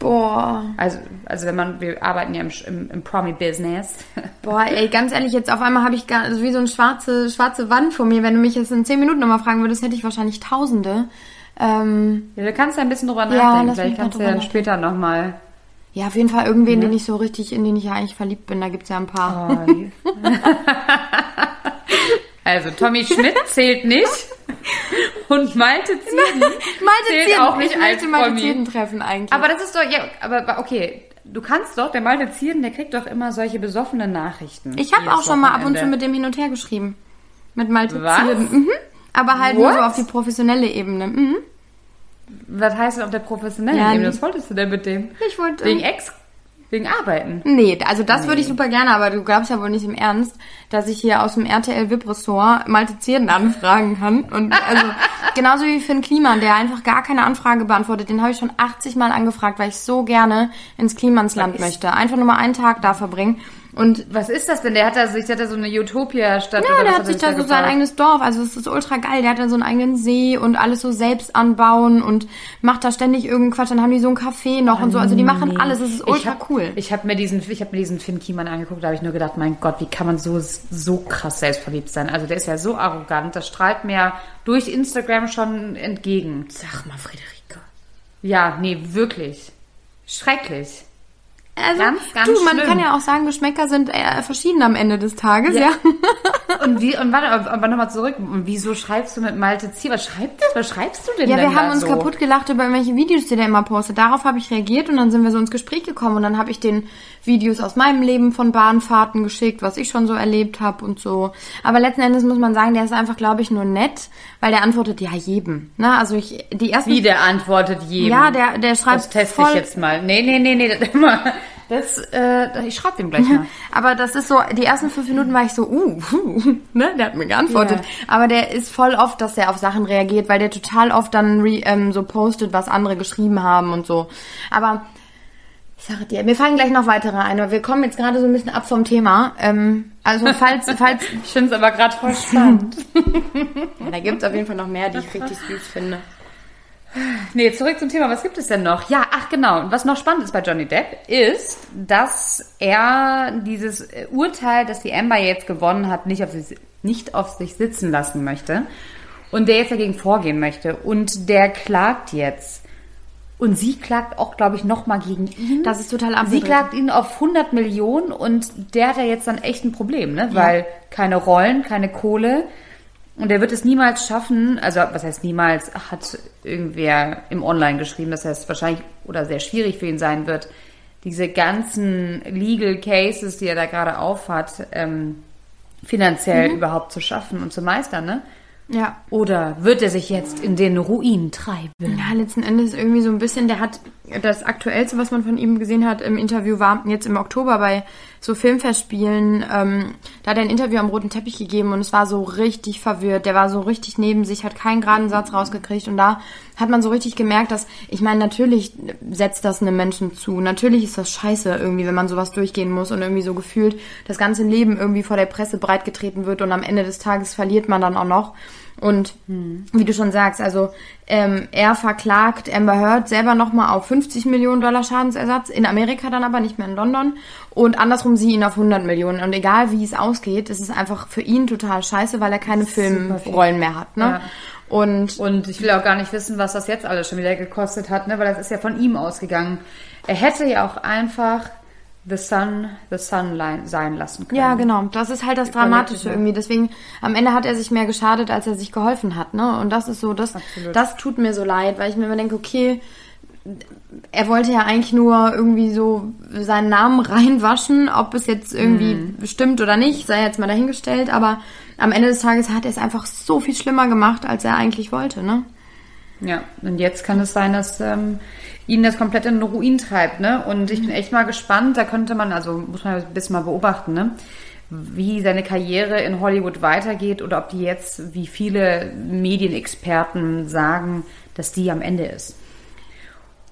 Speaker 2: Boah.
Speaker 1: Also, also wenn man, wir arbeiten ja im, im, im Promi-Business.
Speaker 2: Boah, ey, ganz ehrlich, jetzt auf einmal habe ich gar, also wie so eine schwarze, schwarze Wand vor mir. Wenn du mich jetzt in zehn Minuten nochmal fragen würdest, hätte ich wahrscheinlich Tausende. Ähm,
Speaker 1: Ja, du kannst ja ein bisschen drüber
Speaker 2: Ja,
Speaker 1: nachdenken.
Speaker 2: mich
Speaker 1: Vielleicht kannst du ja dann später nochmal.
Speaker 2: ja, auf jeden Fall irgendwen, den ich so richtig, in den ich ja eigentlich verliebt bin. Da gibt's ja ein paar.
Speaker 1: Also Tommy Schmidt zählt nicht und Malte Zieden
Speaker 2: Malte
Speaker 1: zählt
Speaker 2: Zierden.
Speaker 1: auch nicht
Speaker 2: ich
Speaker 1: als
Speaker 2: Malte. Zierden treffen eigentlich.
Speaker 1: Aber das ist doch, ja, aber okay, du kannst doch, der Malte Zieren, der kriegt doch immer solche besoffenen Nachrichten.
Speaker 2: ich habe auch schon mal ab und zu mit dem hin und her geschrieben. Mit Malte
Speaker 1: Was?
Speaker 2: Zierden. Mhm. Aber halt nur
Speaker 1: What?
Speaker 2: so auf die professionelle Ebene. Mhm.
Speaker 1: Was heißt denn auf der professionellen
Speaker 2: Ja,
Speaker 1: Ebene? Was wolltest du denn mit dem?
Speaker 2: Ich wollte.
Speaker 1: Wegen Ex? Wegen Arbeiten?
Speaker 2: Nee, also das würde ich super gerne, aber du glaubst ja wohl nicht im Ernst, dass ich hier aus dem RTL VIP Ressort Malte Zierden anfragen kann. Und also genauso wie Finn Kliman, der einfach gar keine Anfrage beantwortet, den habe ich schon 80 Mal angefragt, weil ich so gerne ins Klimansland möchte. Einfach nur mal einen Tag da verbringen. Und
Speaker 1: Was ist das denn? Der hat da sich, der hat da so eine Utopia-Stadt
Speaker 2: ja, der
Speaker 1: was
Speaker 2: hat sich da so sein
Speaker 1: gebaut?
Speaker 2: eigenes Dorf, also es ist ultra geil. Der hat da so einen eigenen See und alles so selbst anbauen und macht da ständig irgendeinen Quatsch. Dann haben die so ein Café noch und so. Also die machen alles, es ist
Speaker 1: Ich
Speaker 2: ultra
Speaker 1: hab,
Speaker 2: cool.
Speaker 1: Ich habe mir diesen, ich habe mir diesen Finn Kiemann angeguckt, da habe ich nur gedacht, mein Gott, wie kann man so so krass selbstverliebt sein? Also der ist ja so arrogant, das strahlt mir durch Instagram schon entgegen.
Speaker 2: Sag mal, Friederike.
Speaker 1: Ja, nee, wirklich. Schrecklich.
Speaker 2: Also,
Speaker 1: Ganz, ganz
Speaker 2: du, man
Speaker 1: schlimm.
Speaker 2: kann ja auch sagen, Geschmäcker sind äh, verschieden am Ende des Tages, ja.
Speaker 1: Und wie, und warte, aber nochmal zurück. Und wieso schreibst du mit Malte Zier? Was schreibst, was schreibst du denn
Speaker 2: Ja,
Speaker 1: denn
Speaker 2: wir haben uns
Speaker 1: so?
Speaker 2: kaputt gelacht über irgendwelche Videos, die der immer postet. Darauf habe ich reagiert und dann sind wir so ins Gespräch gekommen und dann habe ich den Videos aus meinem Leben von Bahnfahrten geschickt, was ich schon so erlebt habe und so. Aber letzten Endes muss man sagen, der ist einfach, glaube ich, nur nett, weil der antwortet ja jedem. Ne? Also ich, die ersten...
Speaker 1: Wie, der antwortet jedem.
Speaker 2: Ja, der, der schreibt
Speaker 1: Das teste
Speaker 2: voll,
Speaker 1: ich jetzt mal. Nee, nee, nee, nee. Immer. Das äh, ich schreibe dem gleich mal.
Speaker 2: Aber das ist so, die ersten fünf Minuten war ich so, uh, uh ne, der hat mir geantwortet.
Speaker 1: Ja.
Speaker 2: Aber der ist voll oft, dass er auf Sachen reagiert, weil der total oft dann re, ähm, so postet, was andere geschrieben haben und so. Aber ich sage dir, mir fallen gleich noch weitere ein, aber wir kommen jetzt gerade so ein bisschen ab vom Thema. Ähm, also falls, falls,
Speaker 1: Ich finde es aber gerade voll spannend.
Speaker 2: ja, da gibt's auf jeden Fall noch mehr, die ich richtig süß finde.
Speaker 1: Nee, zurück zum Thema. Was gibt es denn noch? Ja, ach genau. Und was noch spannend ist bei Johnny Depp, ist, dass er dieses äh, Urteil, das die Amber jetzt gewonnen hat, nicht auf, sich, nicht auf sich sitzen lassen möchte. Und der jetzt dagegen vorgehen möchte. Und der klagt jetzt. Und sie klagt auch, glaube ich, nochmal gegen ihn.
Speaker 2: Das ist total
Speaker 1: Sie
Speaker 2: abgedreht.
Speaker 1: klagt ihn auf 100 Millionen und der hat ja jetzt dann echt ein Problem, ne? Weil keine Rollen, keine Kohle. Und er wird es niemals schaffen, also was heißt niemals, hat irgendwer im Online geschrieben, dass es wahrscheinlich oder sehr schwierig für ihn sein wird, diese ganzen Legal Cases, die er da gerade aufhat, ähm, finanziell überhaupt zu schaffen und zu meistern, ne?
Speaker 2: Ja.
Speaker 1: Oder wird er sich jetzt in den Ruin treiben?
Speaker 2: Ja, letzten Endes irgendwie so ein bisschen, der hat das aktuellste, was man von ihm gesehen hat im Interview, war jetzt im Oktober bei so Filmfestspielen. Ähm, da hat er ein Interview am roten Teppich gegeben und es war so richtig verwirrt. Der war so richtig neben sich, hat keinen geraden Satz rausgekriegt und da hat man so richtig gemerkt, dass, ich meine, natürlich setzt das einem Menschen zu. Natürlich ist das scheiße irgendwie, wenn man sowas durchgehen muss und irgendwie so gefühlt das ganze Leben irgendwie vor der Presse breitgetreten wird und am Ende des Tages verliert man dann auch noch. Und wie du schon sagst, also ähm, er verklagt Amber Heard selber nochmal auf 50 Millionen Dollar Schadensersatz, in Amerika dann aber, nicht mehr in London. Und andersrum sie ihn auf 100 Millionen. Und egal wie es ausgeht, ist es einfach für ihn total scheiße, weil er keine Filmrollen mehr hat. Ne?
Speaker 1: Ja.
Speaker 2: Und
Speaker 1: Und ich will auch gar nicht wissen, was das jetzt alles schon wieder gekostet hat, ne? weil das ist ja von ihm ausgegangen. Er hätte ja auch einfach The Sun, The Sun sein lassen können.
Speaker 2: Ja, genau. Das ist halt das Dramatische irgendwie. Deswegen, am Ende hat er sich mehr geschadet, als er sich geholfen hat, ne? Und das ist so, das,
Speaker 1: Absolut.
Speaker 2: das tut mir so leid, weil ich mir immer denke, okay, er wollte ja eigentlich nur irgendwie so seinen Namen reinwaschen, ob es jetzt irgendwie
Speaker 1: Mhm.
Speaker 2: stimmt oder nicht, sei jetzt mal dahingestellt, aber am Ende des Tages hat er es einfach so viel schlimmer gemacht, als er eigentlich wollte, ne?
Speaker 1: Ja, und jetzt kann es sein, dass ähm, ihn das komplett in den Ruin treibt, ne? Und ich bin echt mal gespannt, da könnte man, also muss man ein bisschen mal beobachten, ne? Wie seine Karriere in Hollywood weitergeht oder ob die jetzt, wie viele Medienexperten sagen, dass die am Ende ist.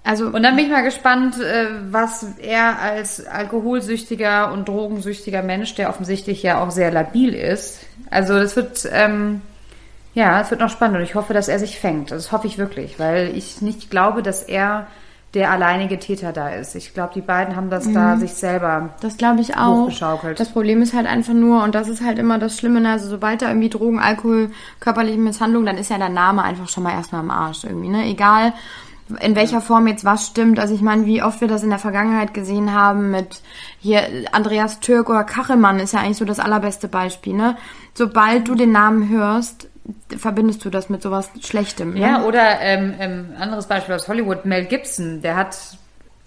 Speaker 2: Also
Speaker 1: Und dann bin ich mal gespannt, äh, was er als alkoholsüchtiger und drogensüchtiger Mensch, der offensichtlich ja auch sehr labil ist, also das wird, ähm, ja, es wird noch spannend und ich hoffe, dass er sich fängt. Das hoffe ich wirklich, weil ich nicht glaube, dass er der alleinige Täter da ist. Ich glaube, die beiden haben das da sich selber.
Speaker 2: Das glaube ich auch.
Speaker 1: Hochgeschaukelt.
Speaker 2: Das Problem ist halt einfach nur, und das ist halt immer das Schlimme, ne, also sobald da irgendwie Drogen, Alkohol, körperliche Misshandlung, dann ist ja der Name einfach schon mal erstmal am Arsch irgendwie, ne? Egal in welcher Form jetzt was stimmt. Also ich meine, wie oft wir das in der Vergangenheit gesehen haben mit hier Andreas Türk oder Kachelmann ist ja eigentlich so das allerbeste Beispiel, ne? Sobald du den Namen hörst, verbindest du das mit sowas Schlechtem. Ne?
Speaker 1: Ja, oder ähm, ähm, anderes Beispiel aus Hollywood, Mel Gibson, der hat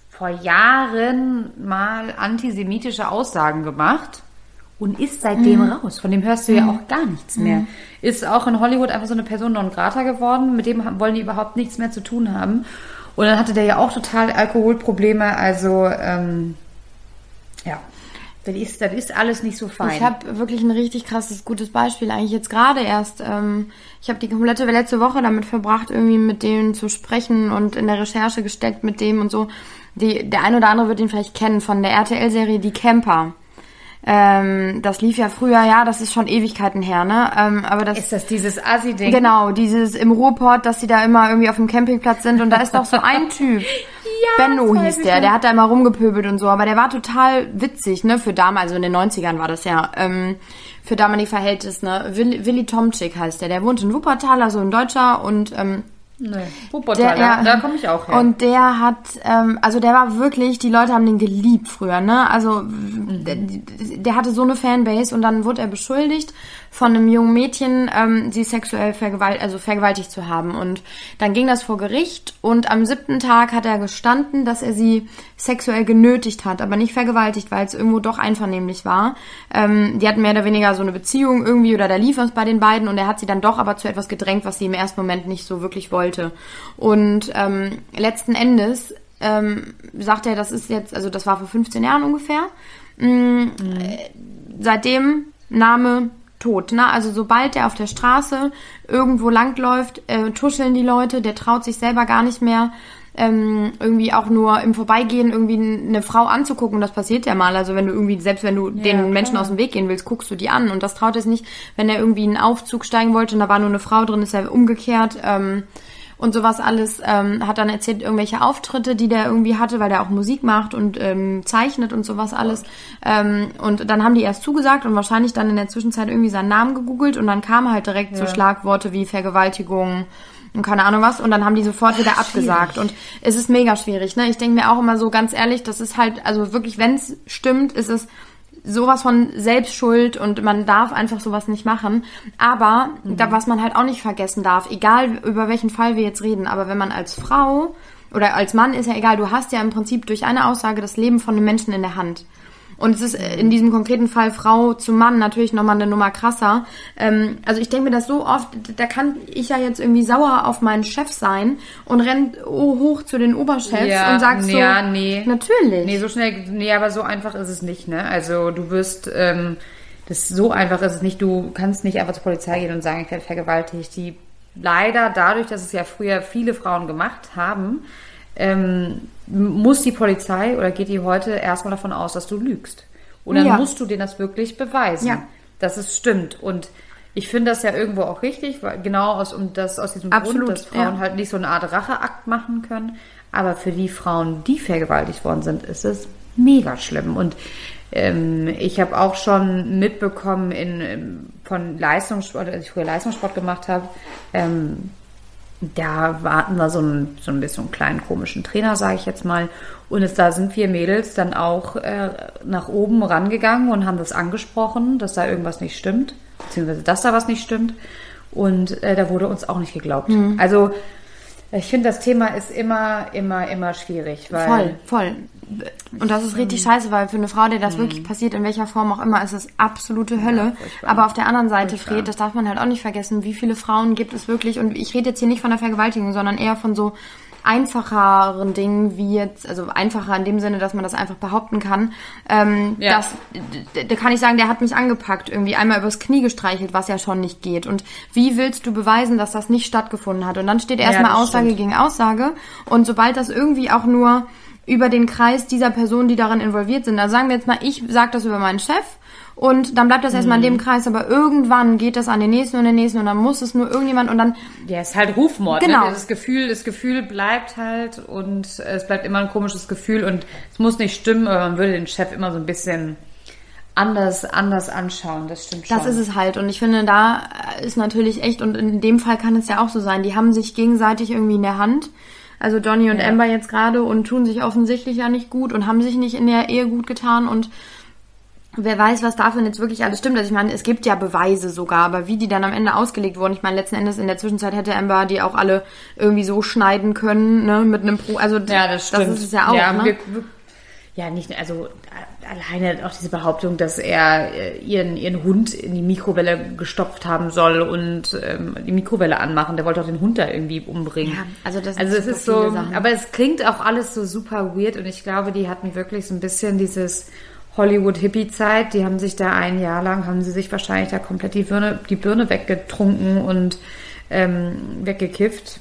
Speaker 1: vor Jahren mal antisemitische Aussagen gemacht und ist seitdem raus. Von dem hörst du ja auch gar nichts mehr. Ist auch in Hollywood einfach so eine Person non grata geworden, mit dem wollen die überhaupt nichts mehr zu tun haben. Und dann hatte der ja auch total Alkoholprobleme, also ähm, ja, das ist, das ist alles nicht so fein.
Speaker 2: Ich habe wirklich ein richtig krasses, gutes Beispiel eigentlich jetzt gerade erst. Ähm, ich habe die komplette letzte Woche damit verbracht, irgendwie mit denen zu sprechen und in der Recherche gesteckt mit dem und so. Die, der ein oder andere wird ihn vielleicht kennen von der RTL-Serie Die Camper. Ähm, das lief ja früher, ja, das ist schon Ewigkeiten her, ne? Ähm, aber das
Speaker 1: ist das dieses Assi-Ding?
Speaker 2: Genau, dieses im Ruhrport, dass sie da immer irgendwie auf dem Campingplatz sind und da ist doch so ein Typ. Benno
Speaker 1: das weiß
Speaker 2: hieß der, der hat da immer rumgepöbelt und so, aber der war total witzig, ne, für damals, also in den 90ern war das ja, ähm, für damalige Verhältnisse, ne. Willi, Willi Tomczyk heißt der, der wohnt in Wuppertal, also ein Deutscher und, ähm,
Speaker 1: Nee, Wuppertal,
Speaker 2: der, ja,
Speaker 1: da komme ich auch her.
Speaker 2: Und der hat, ähm, also der war wirklich, die Leute haben den geliebt früher, ne? Also der, der hatte so eine Fanbase und dann wurde er beschuldigt von einem jungen Mädchen, ähm, sie sexuell vergewalt, also vergewaltigt zu haben. Und dann ging das vor Gericht und am siebten Tag hat er gestanden, dass er sie sexuell genötigt hat, aber nicht vergewaltigt, weil es irgendwo doch einvernehmlich war. Ähm, die hatten mehr oder weniger so eine Beziehung irgendwie oder da lief was bei den beiden und er hat sie dann doch aber zu etwas gedrängt, was sie im ersten Moment nicht so wirklich wollte. Und ähm, letzten Endes ähm, sagt er, das ist jetzt, also das war vor 15 Jahren ungefähr. Mm, äh, seitdem Name tot. Ne? Also sobald er auf der Straße irgendwo langläuft, äh, tuscheln die Leute, der traut sich selber gar nicht mehr. Ähm, irgendwie auch nur im Vorbeigehen irgendwie eine Frau anzugucken, das passiert ja mal. Also wenn du irgendwie, selbst wenn du den
Speaker 1: klar.
Speaker 2: Menschen aus dem Weg gehen willst, guckst du die an und das traut es nicht. Wenn er irgendwie in einen Aufzug steigen wollte und da war nur eine Frau drin, ist er umgekehrt. Ähm, und sowas alles, ähm, hat dann erzählt irgendwelche Auftritte, die der irgendwie hatte, weil der auch Musik macht und ähm, zeichnet und sowas alles. Ähm, und dann haben die erst zugesagt und wahrscheinlich dann in der Zwischenzeit irgendwie seinen Namen gegoogelt und dann kamen halt direkt so Schlagworte wie Vergewaltigung und keine Ahnung was und dann haben die sofort wieder abgesagt und es ist mega schwierig, ne? Ich denke mir auch immer so ganz ehrlich, das ist halt, also wirklich, wenn es stimmt, ist es sowas von Selbstschuld und man darf einfach sowas nicht machen. Aber da, was man halt auch nicht vergessen darf, egal über welchen Fall wir jetzt reden, aber wenn man als Frau oder als Mann ist ja egal, du hast ja im Prinzip durch eine Aussage das Leben von einem Menschen in der Hand. Und es ist äh, in diesem konkreten Fall Frau zu Mann natürlich nochmal eine Nummer krasser. Ähm, also ich denke mir das so oft, da kann ich ja jetzt irgendwie sauer auf meinen Chef sein und rennt oh, hoch zu den Oberchefs
Speaker 1: Ja,
Speaker 2: und sagt so,
Speaker 1: ja, nee.
Speaker 2: natürlich.
Speaker 1: Nee, so schnell, nee, aber so einfach ist es nicht, ne? Also du wirst, ähm, das so einfach ist es nicht. Du kannst nicht einfach zur Polizei gehen und sagen, ich werde vergewaltigt. Die leider dadurch, dass es ja früher viele Frauen gemacht haben, ähm, muss die Polizei oder geht die heute erstmal davon aus, dass du lügst. Und dann
Speaker 2: Ja.
Speaker 1: musst du denen das wirklich beweisen,
Speaker 2: Ja.
Speaker 1: dass es stimmt. Und ich finde das ja irgendwo auch richtig, weil genau aus, um das, aus diesem
Speaker 2: Absolut,
Speaker 1: Grund, dass Frauen
Speaker 2: ja.
Speaker 1: halt nicht so eine Art Racheakt machen können. Aber für die Frauen, die vergewaltigt worden sind, ist es mega schlimm. Und ähm, ich habe auch schon mitbekommen in, ähm, von Leistungssport, als ich früher Leistungssport gemacht habe, ähm, da hatten wir so ein, so ein bisschen einen kleinen komischen Trainer, sage ich jetzt mal. Und es, da sind vier Mädels dann auch äh, nach oben rangegangen und haben das angesprochen, dass da irgendwas nicht stimmt, beziehungsweise dass da was nicht stimmt. Und äh, da wurde uns auch nicht geglaubt. Also ich finde, das Thema ist immer, immer, immer schwierig. Weil
Speaker 2: Voll, voll. Und das ist richtig scheiße, weil für eine Frau, der das wirklich passiert, in welcher Form auch immer, ist es absolute Hölle.
Speaker 1: furchtbar.
Speaker 2: Aber auf der anderen Seite,
Speaker 1: Furchtbar.
Speaker 2: Fred, das darf man halt auch nicht vergessen, wie viele Frauen gibt es wirklich, und ich rede jetzt hier nicht von der Vergewaltigung, sondern eher von so einfacheren Dingen, wie jetzt, also einfacher in dem Sinne, dass man das einfach behaupten kann, ähm,
Speaker 1: Ja.
Speaker 2: das, da kann ich sagen, der hat mich angepackt, irgendwie einmal übers Knie gestreichelt, was ja schon nicht geht. Und wie willst du beweisen, dass das nicht stattgefunden hat? Und dann steht erstmal
Speaker 1: das
Speaker 2: Aussage
Speaker 1: stimmt.
Speaker 2: gegen Aussage. Und sobald das irgendwie auch nur über den Kreis dieser Personen, die darin involviert sind, also sagen wir jetzt mal, ich sage das über meinen Chef und dann bleibt das erstmal
Speaker 1: Mhm.
Speaker 2: in dem Kreis, aber irgendwann geht das an den nächsten und den nächsten und dann muss es nur irgendjemand und dann
Speaker 1: Ja, ist halt Rufmord.
Speaker 2: Genau.
Speaker 1: Ne? Das Gefühl, das Gefühl bleibt halt und es bleibt immer ein komisches Gefühl und es muss nicht stimmen, aber man würde den Chef immer so ein bisschen anders, anders anschauen. Das stimmt schon.
Speaker 2: Das ist es halt. Und ich finde, da ist natürlich echt, und in dem Fall kann es ja auch so sein, die haben sich gegenseitig irgendwie in der Hand. Also Johnny und
Speaker 1: Ja.
Speaker 2: Amber jetzt gerade und tun sich offensichtlich ja nicht gut und haben sich nicht in der Ehe gut getan und wer weiß, was davon jetzt wirklich alles stimmt. Also ich meine, es gibt ja Beweise sogar, aber wie die dann am Ende ausgelegt wurden, ich meine, letzten Endes in der Zwischenzeit hätte Amber die auch alle irgendwie so schneiden können, ne, mit einem Pro, also
Speaker 1: Ja, das stimmt.
Speaker 2: das ist es ja auch,
Speaker 1: ja,
Speaker 2: ne?
Speaker 1: wir, wir, ja, nicht, also alleine auch diese Behauptung, dass er äh, ihren, ihren Hund in die Mikrowelle gestopft haben soll und ähm, die Mikrowelle anmachen. Der wollte auch den Hund da irgendwie umbringen.
Speaker 2: Ja, also das
Speaker 1: also es ist so,
Speaker 2: Sachen.
Speaker 1: aber es klingt auch alles so super weird und ich glaube, die hatten wirklich so ein bisschen dieses Hollywood-Hippie-Zeit. Die haben sich da ein Jahr lang, haben sie sich wahrscheinlich da komplett die Birne, die Birne weggetrunken und ähm, weggekifft.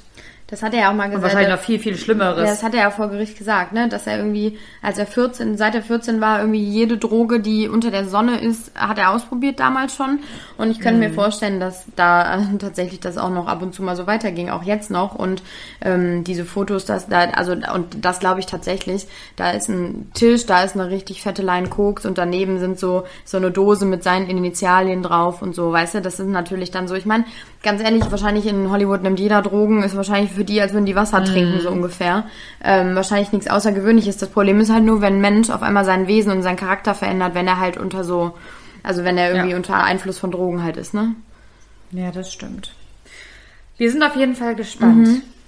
Speaker 2: Das hat er ja auch mal
Speaker 1: Und
Speaker 2: gesagt.
Speaker 1: wahrscheinlich
Speaker 2: er-
Speaker 1: noch viel, viel Schlimmeres.
Speaker 2: Ja, das hat er ja vor Gericht gesagt, ne, dass er irgendwie, als er 14, seit er 14 war, irgendwie jede Droge, die unter der Sonne ist, hat er ausprobiert damals schon. Und ich könnte
Speaker 1: Mhm.
Speaker 2: mir vorstellen, dass da äh, tatsächlich das auch noch ab und zu mal so weiterging, auch jetzt noch. Und ähm, diese Fotos, dass da, also und das glaube ich tatsächlich, da ist ein Tisch, da ist eine richtig fette Line Koks und daneben sind so so eine Dose mit seinen Initialien drauf und so, weißt du, das ist natürlich dann so. Ich meine, ganz ehrlich, wahrscheinlich in Hollywood nimmt jeder Drogen, ist wahrscheinlich für die, als würden die Wasser trinken, so ungefähr. Ähm, wahrscheinlich nichts Außergewöhnliches. Das Problem ist halt nur, wenn ein Mensch auf einmal sein Wesen und seinen Charakter verändert, wenn er halt unter so, also wenn er irgendwie
Speaker 1: Ja.
Speaker 2: unter Einfluss von Drogen halt ist, ne?
Speaker 1: Ja, das stimmt. Wir sind auf jeden Fall gespannt.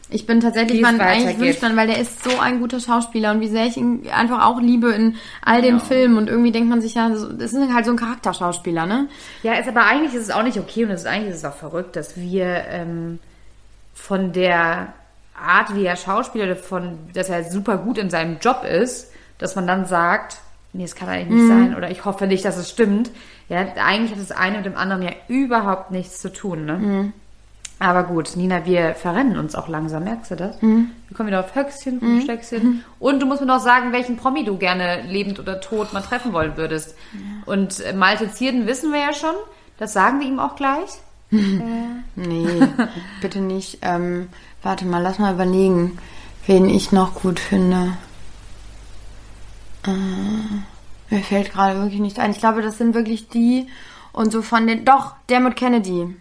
Speaker 2: Ich bin tatsächlich, man, eigentlich wünscht man, weil der ist so ein guter Schauspieler und wie sehr ich ihn einfach auch liebe in all den
Speaker 1: Ja.
Speaker 2: Filmen und irgendwie denkt man sich ja, so- das ist halt so ein Charakterschauspieler, ne?
Speaker 1: Ja, ist aber eigentlich ist es auch nicht okay und es ist eigentlich ist es auch verrückt, dass wir ähm, von der Art, wie er Schauspieler, von, dass er super gut in seinem Job ist, dass man dann sagt, nee, es kann eigentlich nicht sein oder ich hoffe nicht, dass es stimmt. Ja, eigentlich hat das eine mit dem anderen ja überhaupt nichts zu tun, ne? Aber gut, Nina, wir verrennen uns auch langsam, merkst du das? Wir kommen wieder auf Höchstchen, Stöckchen. Und du musst mir noch sagen, welchen Promi du gerne lebend oder tot mal treffen wollen würdest. Und äh, Malte Zierden wissen wir ja schon. Das sagen wir ihm auch gleich.
Speaker 2: Nee, bitte nicht. Ähm, warte mal, lass mal überlegen, wen ich noch gut finde. Äh, mir fällt gerade wirklich nicht ein. Ich glaube, das sind wirklich die und so von den. Doch, Dermot Kennedy.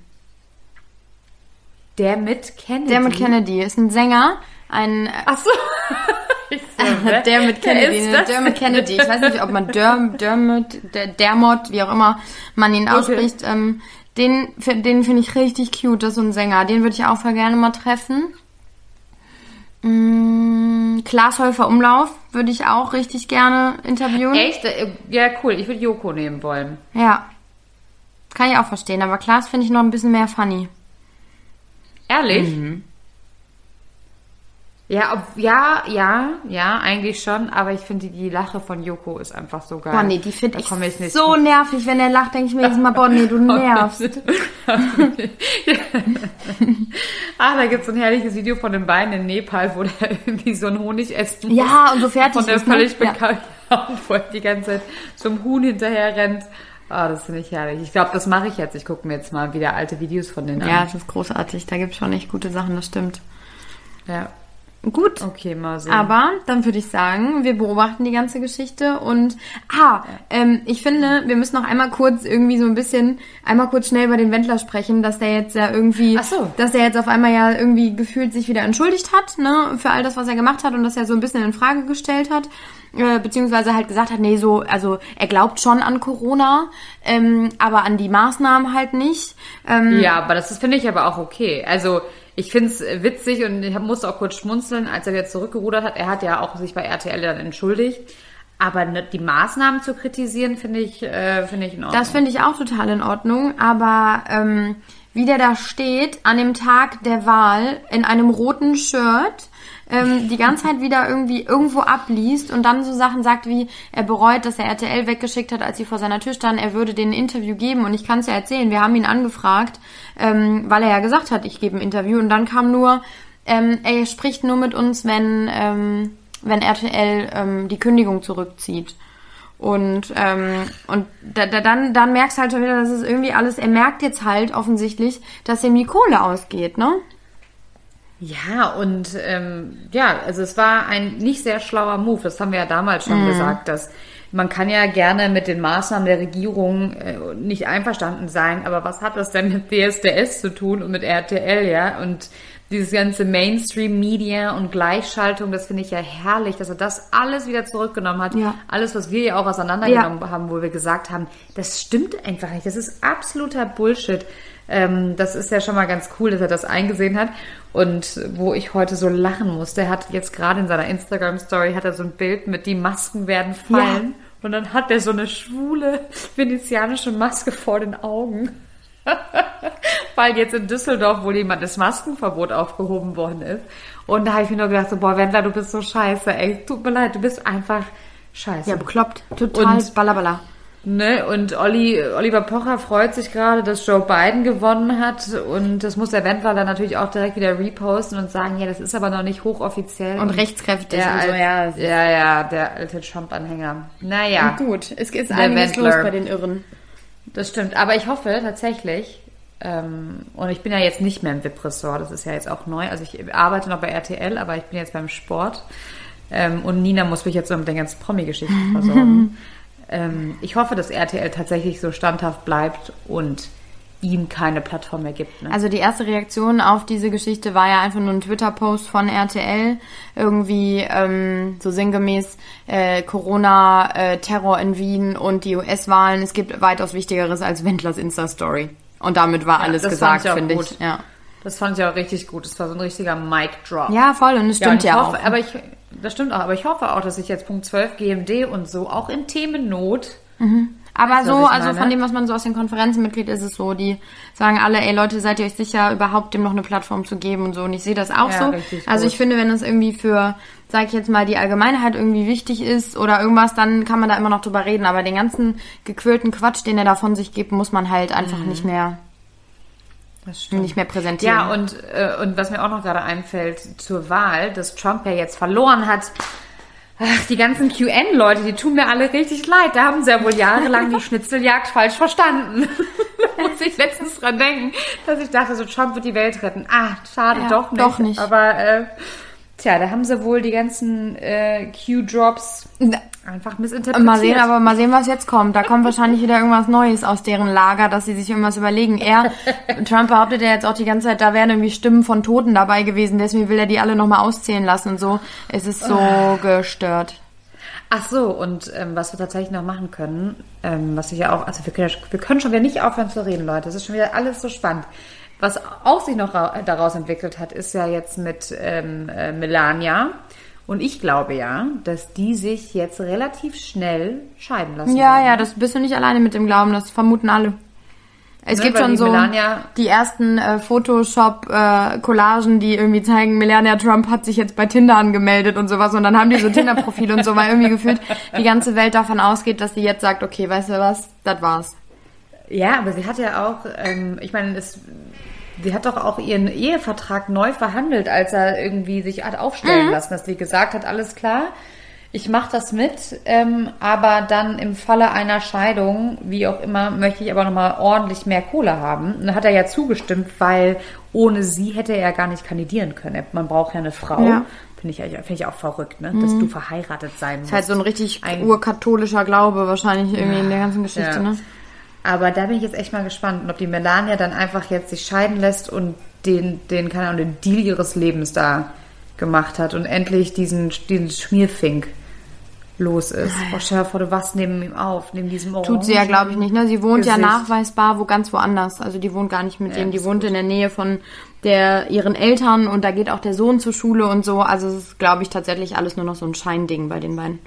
Speaker 1: Der mit Kennedy.
Speaker 2: Dermot Kennedy ist ein Sänger, ein.
Speaker 1: Ach so. Wer-
Speaker 2: Dermot Kennedy,
Speaker 1: ist
Speaker 2: ne?
Speaker 1: das
Speaker 2: Dermot Kennedy. Ich weiß nicht, ob man Derm, Dermot, Der- Dermot, wie auch immer man ihn ausspricht. Ähm, den den finde ich richtig cute, das ist so ein Sänger. Den würde ich auch voll gerne mal treffen. Mm, Klaas Häufer Umlauf würde ich auch richtig gerne interviewen.
Speaker 1: Echt? Äh, Ja, cool. Ich würde Joko nehmen wollen.
Speaker 2: Ja. Kann ich auch verstehen, aber Klaas finde ich noch ein bisschen mehr funny.
Speaker 1: Ehrlich? Ja, ob, ja, ja, ja, eigentlich schon. Aber ich finde, die Lache von Joko ist einfach so geil.
Speaker 2: Boah, nee, die finde ich
Speaker 1: ich
Speaker 2: so nervig. Wenn er lacht, denke ich mir jedes Mal, boah, nee, du nervst.
Speaker 1: ah, da gibt's so ein herrliches Video von den beiden in Nepal, wo der irgendwie so ein Honig essen muss.
Speaker 2: Ja, und so fertig
Speaker 1: Von der
Speaker 2: ist, ne?
Speaker 1: völlig
Speaker 2: Ja.
Speaker 1: bekannt, wo er die ganze Zeit zum Huhn hinterher rennt. Ah, das finde ich herrlich. Ich glaube, das mache ich jetzt. Ich gucke mir jetzt mal wieder alte Videos von denen
Speaker 2: Ja,
Speaker 1: an.
Speaker 2: das ist großartig. Da gibt es schon echt gute Sachen, das stimmt.
Speaker 1: Ja.
Speaker 2: Gut.
Speaker 1: Okay, mal so.
Speaker 2: Aber dann würde ich sagen, wir beobachten die ganze Geschichte und ah, ähm, ich finde, wir müssen noch einmal kurz irgendwie so ein bisschen, einmal kurz schnell über den Wendler sprechen, dass der jetzt ja irgendwie,
Speaker 1: Ach so.
Speaker 2: dass er jetzt auf einmal ja irgendwie gefühlt sich wieder entschuldigt hat, ne, für all das, was er gemacht hat und das er so ein bisschen in Frage gestellt hat, äh, beziehungsweise halt gesagt hat, nee, so, also er glaubt schon an Corona, ähm, aber an die Maßnahmen halt nicht. Ähm,
Speaker 1: Ja, aber das ist- finde ich aber auch okay. Also ich finde es witzig und ich musste auch kurz schmunzeln, als er jetzt zurückgerudert hat. Er hat ja auch sich bei RTL dann entschuldigt. Aber ne, die Maßnahmen zu kritisieren, finde ich, äh, finde ich in Ordnung.
Speaker 2: Das finde ich auch total in Ordnung, aber ähm, wie der da steht, an dem Tag der Wahl in einem roten Shirt, ähm, die ganze Zeit wieder irgendwie irgendwo abliest und dann so Sachen sagt wie, er bereut, dass er RTL weggeschickt hat, als sie vor seiner Tür standen, er würde denen ein Interview geben und ich kann es ja erzählen, wir haben ihn angefragt, ähm, weil er ja gesagt hat, ich gebe ein Interview und dann kam nur, ähm, er spricht nur mit uns, wenn, ähm, wenn RTL ähm, die Kündigung zurückzieht. Und, ähm, und da, da, dann, dann merkst du halt schon wieder, dass es irgendwie alles, er merkt jetzt halt offensichtlich, dass ihm die Kohle ausgeht, ne?
Speaker 1: Ja, und ähm, ja, also es war ein nicht sehr schlauer Move. Das haben wir ja damals schon mhm. gesagt, dass man kann ja gerne mit den Maßnahmen der Regierung äh, nicht einverstanden sein, aber was hat das denn mit DSDS zu tun und mit RTL, ja? Und dieses ganze Mainstream-Media und Gleichschaltung, das finde ich ja herrlich, dass er das alles wieder zurückgenommen hat. Ja. Alles, was wir ja auch auseinandergenommen ja. haben, wo wir gesagt haben, das stimmt einfach nicht. Das ist absoluter Bullshit. Ähm, das ist ja schon mal ganz cool, dass er das eingesehen hat. Und wo ich heute so lachen musste, er hat jetzt gerade in seiner Instagram-Story hat er so ein Bild mit die Masken werden fallen. Ja. Und dann hat er so eine schwule venezianische Maske vor den Augen. Weil jetzt in Düsseldorf wohl jemand das Maskenverbot aufgehoben worden ist. Und da habe ich mir nur gedacht, so, boah, Wendler, du bist so scheiße, ey, tut mir leid, du bist einfach scheiße.
Speaker 2: Ja, bekloppt. Total und, ballerballer.
Speaker 1: Ne, und Olli, Oliver Pocher freut sich gerade, dass Joe Biden gewonnen hat. Und das muss der Wendler dann natürlich auch direkt wieder reposten und sagen, ja, das ist aber noch nicht hochoffiziell.
Speaker 2: Und, und rechtskräftig
Speaker 1: und
Speaker 2: so,
Speaker 1: ja. Ja, ja, der alte Trump-Anhänger. Naja.
Speaker 2: Und gut, es ist einiges Wendler. los bei den Irren.
Speaker 1: Das stimmt, aber ich hoffe tatsächlich, ähm, und ich bin ja jetzt nicht mehr im VIP-Ressort, das ist ja jetzt auch neu. Also ich arbeite noch bei RTL, aber ich bin jetzt beim Sport. Ähm, und Nina muss mich jetzt so mit den ganzen Promi-Geschichten versorgen. ähm, ich hoffe, dass RTL tatsächlich so standhaft bleibt und ihm keine Plattform mehr gibt. Ne?
Speaker 2: Also die erste Reaktion auf diese Geschichte war ja einfach nur ein Twitter-Post von RTL, irgendwie ähm, so sinngemäß äh, Corona, äh, Terror in Wien und die US-Wahlen. Es gibt weitaus Wichtigeres als Wendlers Insta-Story. Und damit war ja, alles gesagt, finde ich. Ja.
Speaker 1: Das fand ich auch richtig gut. Das war so ein richtiger Mic-Drop.
Speaker 2: Ja, voll. Und es stimmt ja,
Speaker 1: ja
Speaker 2: hoffe,
Speaker 1: auch. Aber ich, das stimmt auch. Aber ich hoffe auch, dass ich jetzt Punkt 12 GMD und so auch in Themennot
Speaker 2: mhm. Aber weißt, so, also von dem, was man so aus den Konferenzen mitkriegt, ist es so, die sagen alle, ey Leute, seid ihr euch sicher, überhaupt dem noch eine Plattform zu geben und so. Und ich sehe das auch ja, so. Also ich finde, wenn es irgendwie für, sag ich jetzt mal, die Allgemeinheit irgendwie wichtig ist oder irgendwas, dann kann man da immer noch drüber reden. Aber den ganzen gequälten Quatsch, den er da von sich gibt, muss man halt einfach mhm. nicht mehr nicht mehr präsentieren.
Speaker 1: Ja, und, äh, und was mir auch noch gerade einfällt zur Wahl, dass Trump ja jetzt verloren hat, Ach, die ganzen QN-Leute, die tun mir alle richtig leid. Da haben sie ja wohl jahrelang die Schnitzeljagd falsch verstanden. da muss ich letztens dran denken, dass ich dachte, so Trump wird die Welt retten. Ah, schade, ja, doch nicht.
Speaker 2: Doch nicht.
Speaker 1: Aber äh, Tja, da haben sie wohl die ganzen äh, Q-Drops einfach missinterpretiert.
Speaker 2: Mal sehen, aber mal sehen, was jetzt kommt. Da kommt wahrscheinlich wieder irgendwas Neues aus deren Lager, dass sie sich irgendwas überlegen. Er, Trump behauptet ja jetzt auch die ganze Zeit, da wären irgendwie Stimmen von Toten dabei gewesen, deswegen will er die alle nochmal auszählen lassen und so. Es ist so oh. gestört.
Speaker 1: Ach so, und ähm, was wir tatsächlich noch machen können, ähm, was ich ja auch, also wir können, wir können schon wieder nicht aufhören zu reden, Leute. Das ist schon wieder alles so spannend. Was auch sich noch daraus entwickelt hat, ist ja jetzt mit ähm, äh, Melania. Und ich glaube ja, dass die sich jetzt relativ schnell scheiden lassen.
Speaker 2: Ja, werden. ja, das bist du nicht alleine mit dem Glauben, das vermuten alle. Es ne, gibt schon die so Melania die ersten äh, Photoshop-Collagen, äh, die irgendwie zeigen, Melania Trump hat sich jetzt bei Tinder angemeldet und sowas. Und dann haben die so Tinder-Profile und so, weil irgendwie gefühlt die ganze Welt davon ausgeht, dass sie jetzt sagt, okay, weißt du was, das war's.
Speaker 1: Ja, aber sie hat ja auch, ähm, ich meine, es Sie hat doch auch ihren Ehevertrag neu verhandelt, als er irgendwie sich hat aufstellen mhm. lassen, dass sie gesagt hat, alles klar, ich mache das mit, ähm, aber dann im Falle einer Scheidung, wie auch immer, möchte ich aber nochmal ordentlich mehr Kohle haben. Und dann hat er ja zugestimmt, weil ohne sie hätte er gar nicht kandidieren können. Man braucht ja eine Frau. Ja. Finde ich, find ich auch verrückt, ne? dass mhm. du verheiratet sein musst.
Speaker 2: Das ist halt so ein richtig ein, urkatholischer Glaube wahrscheinlich irgendwie ja, in der ganzen Geschichte. Ja. Ne?
Speaker 1: Aber da bin ich jetzt echt mal gespannt, ob die Melania dann einfach jetzt sich scheiden lässt und den, den, keine Ahnung, den Deal ihres Lebens da gemacht hat und endlich diesen, diesen Schmierfink los ist. Boah, stell dir vor, du wachst neben ihm auf, neben diesem
Speaker 2: Orangen Tut sie ja, glaube ich, nicht. Ne? Sie wohnt Gesicht. ja nachweisbar wo ganz woanders. Also die wohnt gar nicht mit ja, ihm. Die wohnt in der Nähe von der ihren Eltern und da geht auch der Sohn zur Schule und so. Also es ist, glaube ich, tatsächlich alles nur noch so ein Scheinding bei den beiden.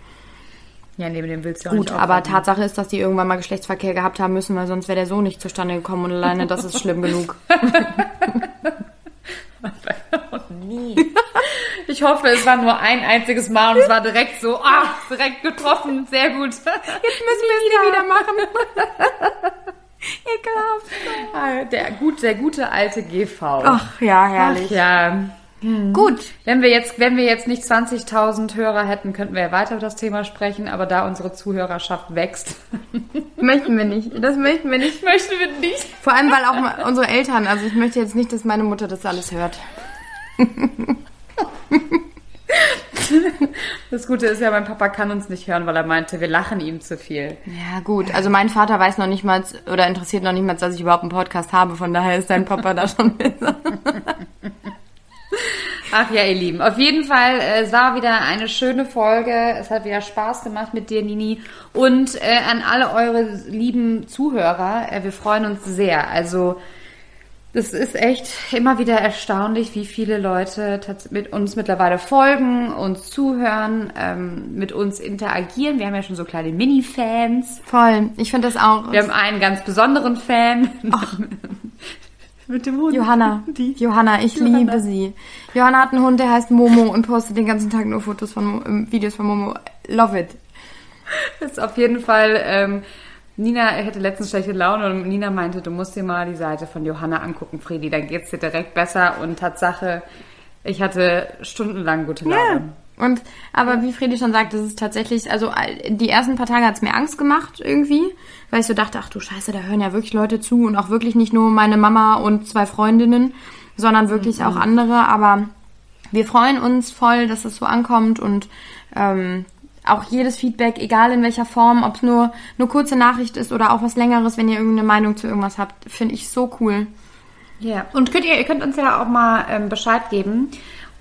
Speaker 1: Ja, neben dem willst du auch
Speaker 2: Gut, nicht aber Tatsache ist, dass die irgendwann mal Geschlechtsverkehr gehabt haben müssen, weil sonst wäre der Sohn nicht zustande gekommen und alleine das ist schlimm genug.
Speaker 1: Nie. Ich hoffe, es war nur ein einziges Mal und es war direkt so, ah, direkt getroffen. Sehr gut. Jetzt
Speaker 2: müssen wir es nie wieder machen.
Speaker 1: Ekelhaft. Ah, Der, gut, der gute alte GV.
Speaker 2: Ach ja, herrlich.
Speaker 1: Ach ja.
Speaker 2: Gut.
Speaker 1: Wenn wir jetzt, wenn wir jetzt nicht 20.000 Hörer hätten, könnten wir ja weiter über das Thema sprechen, aber da unsere Zuhörerschaft wächst,
Speaker 2: Möchten wir nicht. Das möchten wir nicht.
Speaker 1: möchten wir nicht.
Speaker 2: Vor allem, weil auch unsere Eltern, also ich möchte jetzt nicht, dass meine Mutter das alles hört.
Speaker 1: Das Gute ist ja, mein Papa kann uns nicht hören, weil er meinte, wir lachen ihm zu viel.
Speaker 2: Ja, gut. Also mein Vater weiß noch nicht mal oder interessiert noch nicht mal, dass ich überhaupt einen Podcast habe. Von daher ist dein Papa da schon besser.
Speaker 1: Ach ja, ihr Lieben. Auf jeden Fall, äh, es war wieder eine schöne Folge. Es hat wieder Spaß gemacht mit dir, Nini. Und äh, an alle eure lieben Zuhörer, äh, wir freuen uns sehr. Also, das ist echt immer wieder erstaunlich, wie viele Leute mit uns mittlerweile folgen, uns zuhören, ähm, mit uns interagieren. Wir haben ja schon so kleine Mini-Fans.
Speaker 2: Voll. Ich finde das auch.
Speaker 1: Wir haben einen ganz besonderen Fan. mit dem Hund.
Speaker 2: Johanna.
Speaker 1: Die.
Speaker 2: Johanna, ich
Speaker 1: Johanna.
Speaker 2: liebe sie. Johanna hat einen Hund, der heißt Momo und postet den ganzen Tag nur Fotos von ähm, Videos von Momo. Love it.
Speaker 1: Das ist auf jeden Fall. Ähm, Nina hätte letztens schlechte Laune und Nina meinte, du musst dir mal die Seite von Johanna angucken, Fredi, dann geht's dir direkt besser. Und Tatsache, ich hatte stundenlang gute Laune.
Speaker 2: Und aber wie Fredi schon sagt, das ist tatsächlich, also die ersten paar Tage hat's mir Angst gemacht irgendwie, weil ich so dachte, ach du Scheiße, da hören ja wirklich Leute zu und auch wirklich nicht nur meine Mama und zwei Freundinnen, sondern wirklich auch andere. Aber wir freuen uns voll, dass es so ankommt und ähm, auch jedes Feedback, egal in welcher Form, ob es nur eine kurze Nachricht ist oder auch was längeres, wenn ihr irgendeine Meinung zu irgendwas habt, finde ich so cool.
Speaker 1: Ja, und könnt ihr, ihr könnt uns ja auch mal ähm, Bescheid geben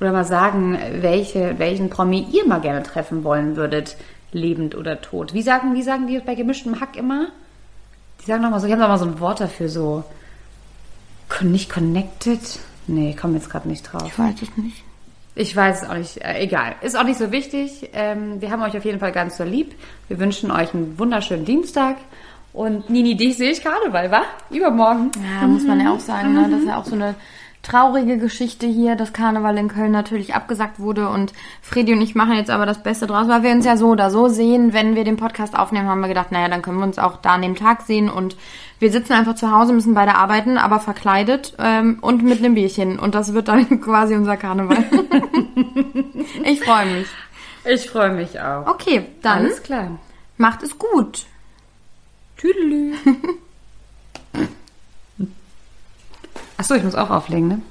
Speaker 1: oder mal sagen, welche, welchen Promi ihr mal gerne treffen wollen würdet, lebend oder tot. Wie sagen, wie sagen die bei gemischtem Hack immer? Die sagen nochmal so, die haben doch mal so ein Wort dafür, so nicht connected. Nee, ich komme jetzt gerade nicht drauf.
Speaker 2: Ich weiß es nicht.
Speaker 1: Ich weiß es auch nicht. Äh, egal. Ist auch nicht so wichtig. Ähm, wir haben euch auf jeden Fall ganz so lieb. Wir wünschen euch einen wunderschönen Dienstag. Und Nini, dich sehe ich gerade, weil, wa? Übermorgen.
Speaker 2: Ja, muss man ja auch sagen, ne? Das ist ja auch so eine traurige Geschichte hier, dass Karneval in Köln natürlich abgesagt wurde und Fredi und ich machen jetzt aber das Beste draus, weil wir uns ja so oder so sehen. Wenn wir den Podcast aufnehmen, haben wir gedacht, naja, dann können wir uns auch da an dem Tag sehen und wir sitzen einfach zu Hause, müssen beide arbeiten, aber verkleidet ähm, und mit einem Bierchen und das wird dann quasi unser Karneval. ich freue mich.
Speaker 1: Ich freue mich auch.
Speaker 2: Okay, dann
Speaker 1: Alles klar.
Speaker 2: macht es gut.
Speaker 1: Tüdelü. Achso, ich muss auch auflegen, ne?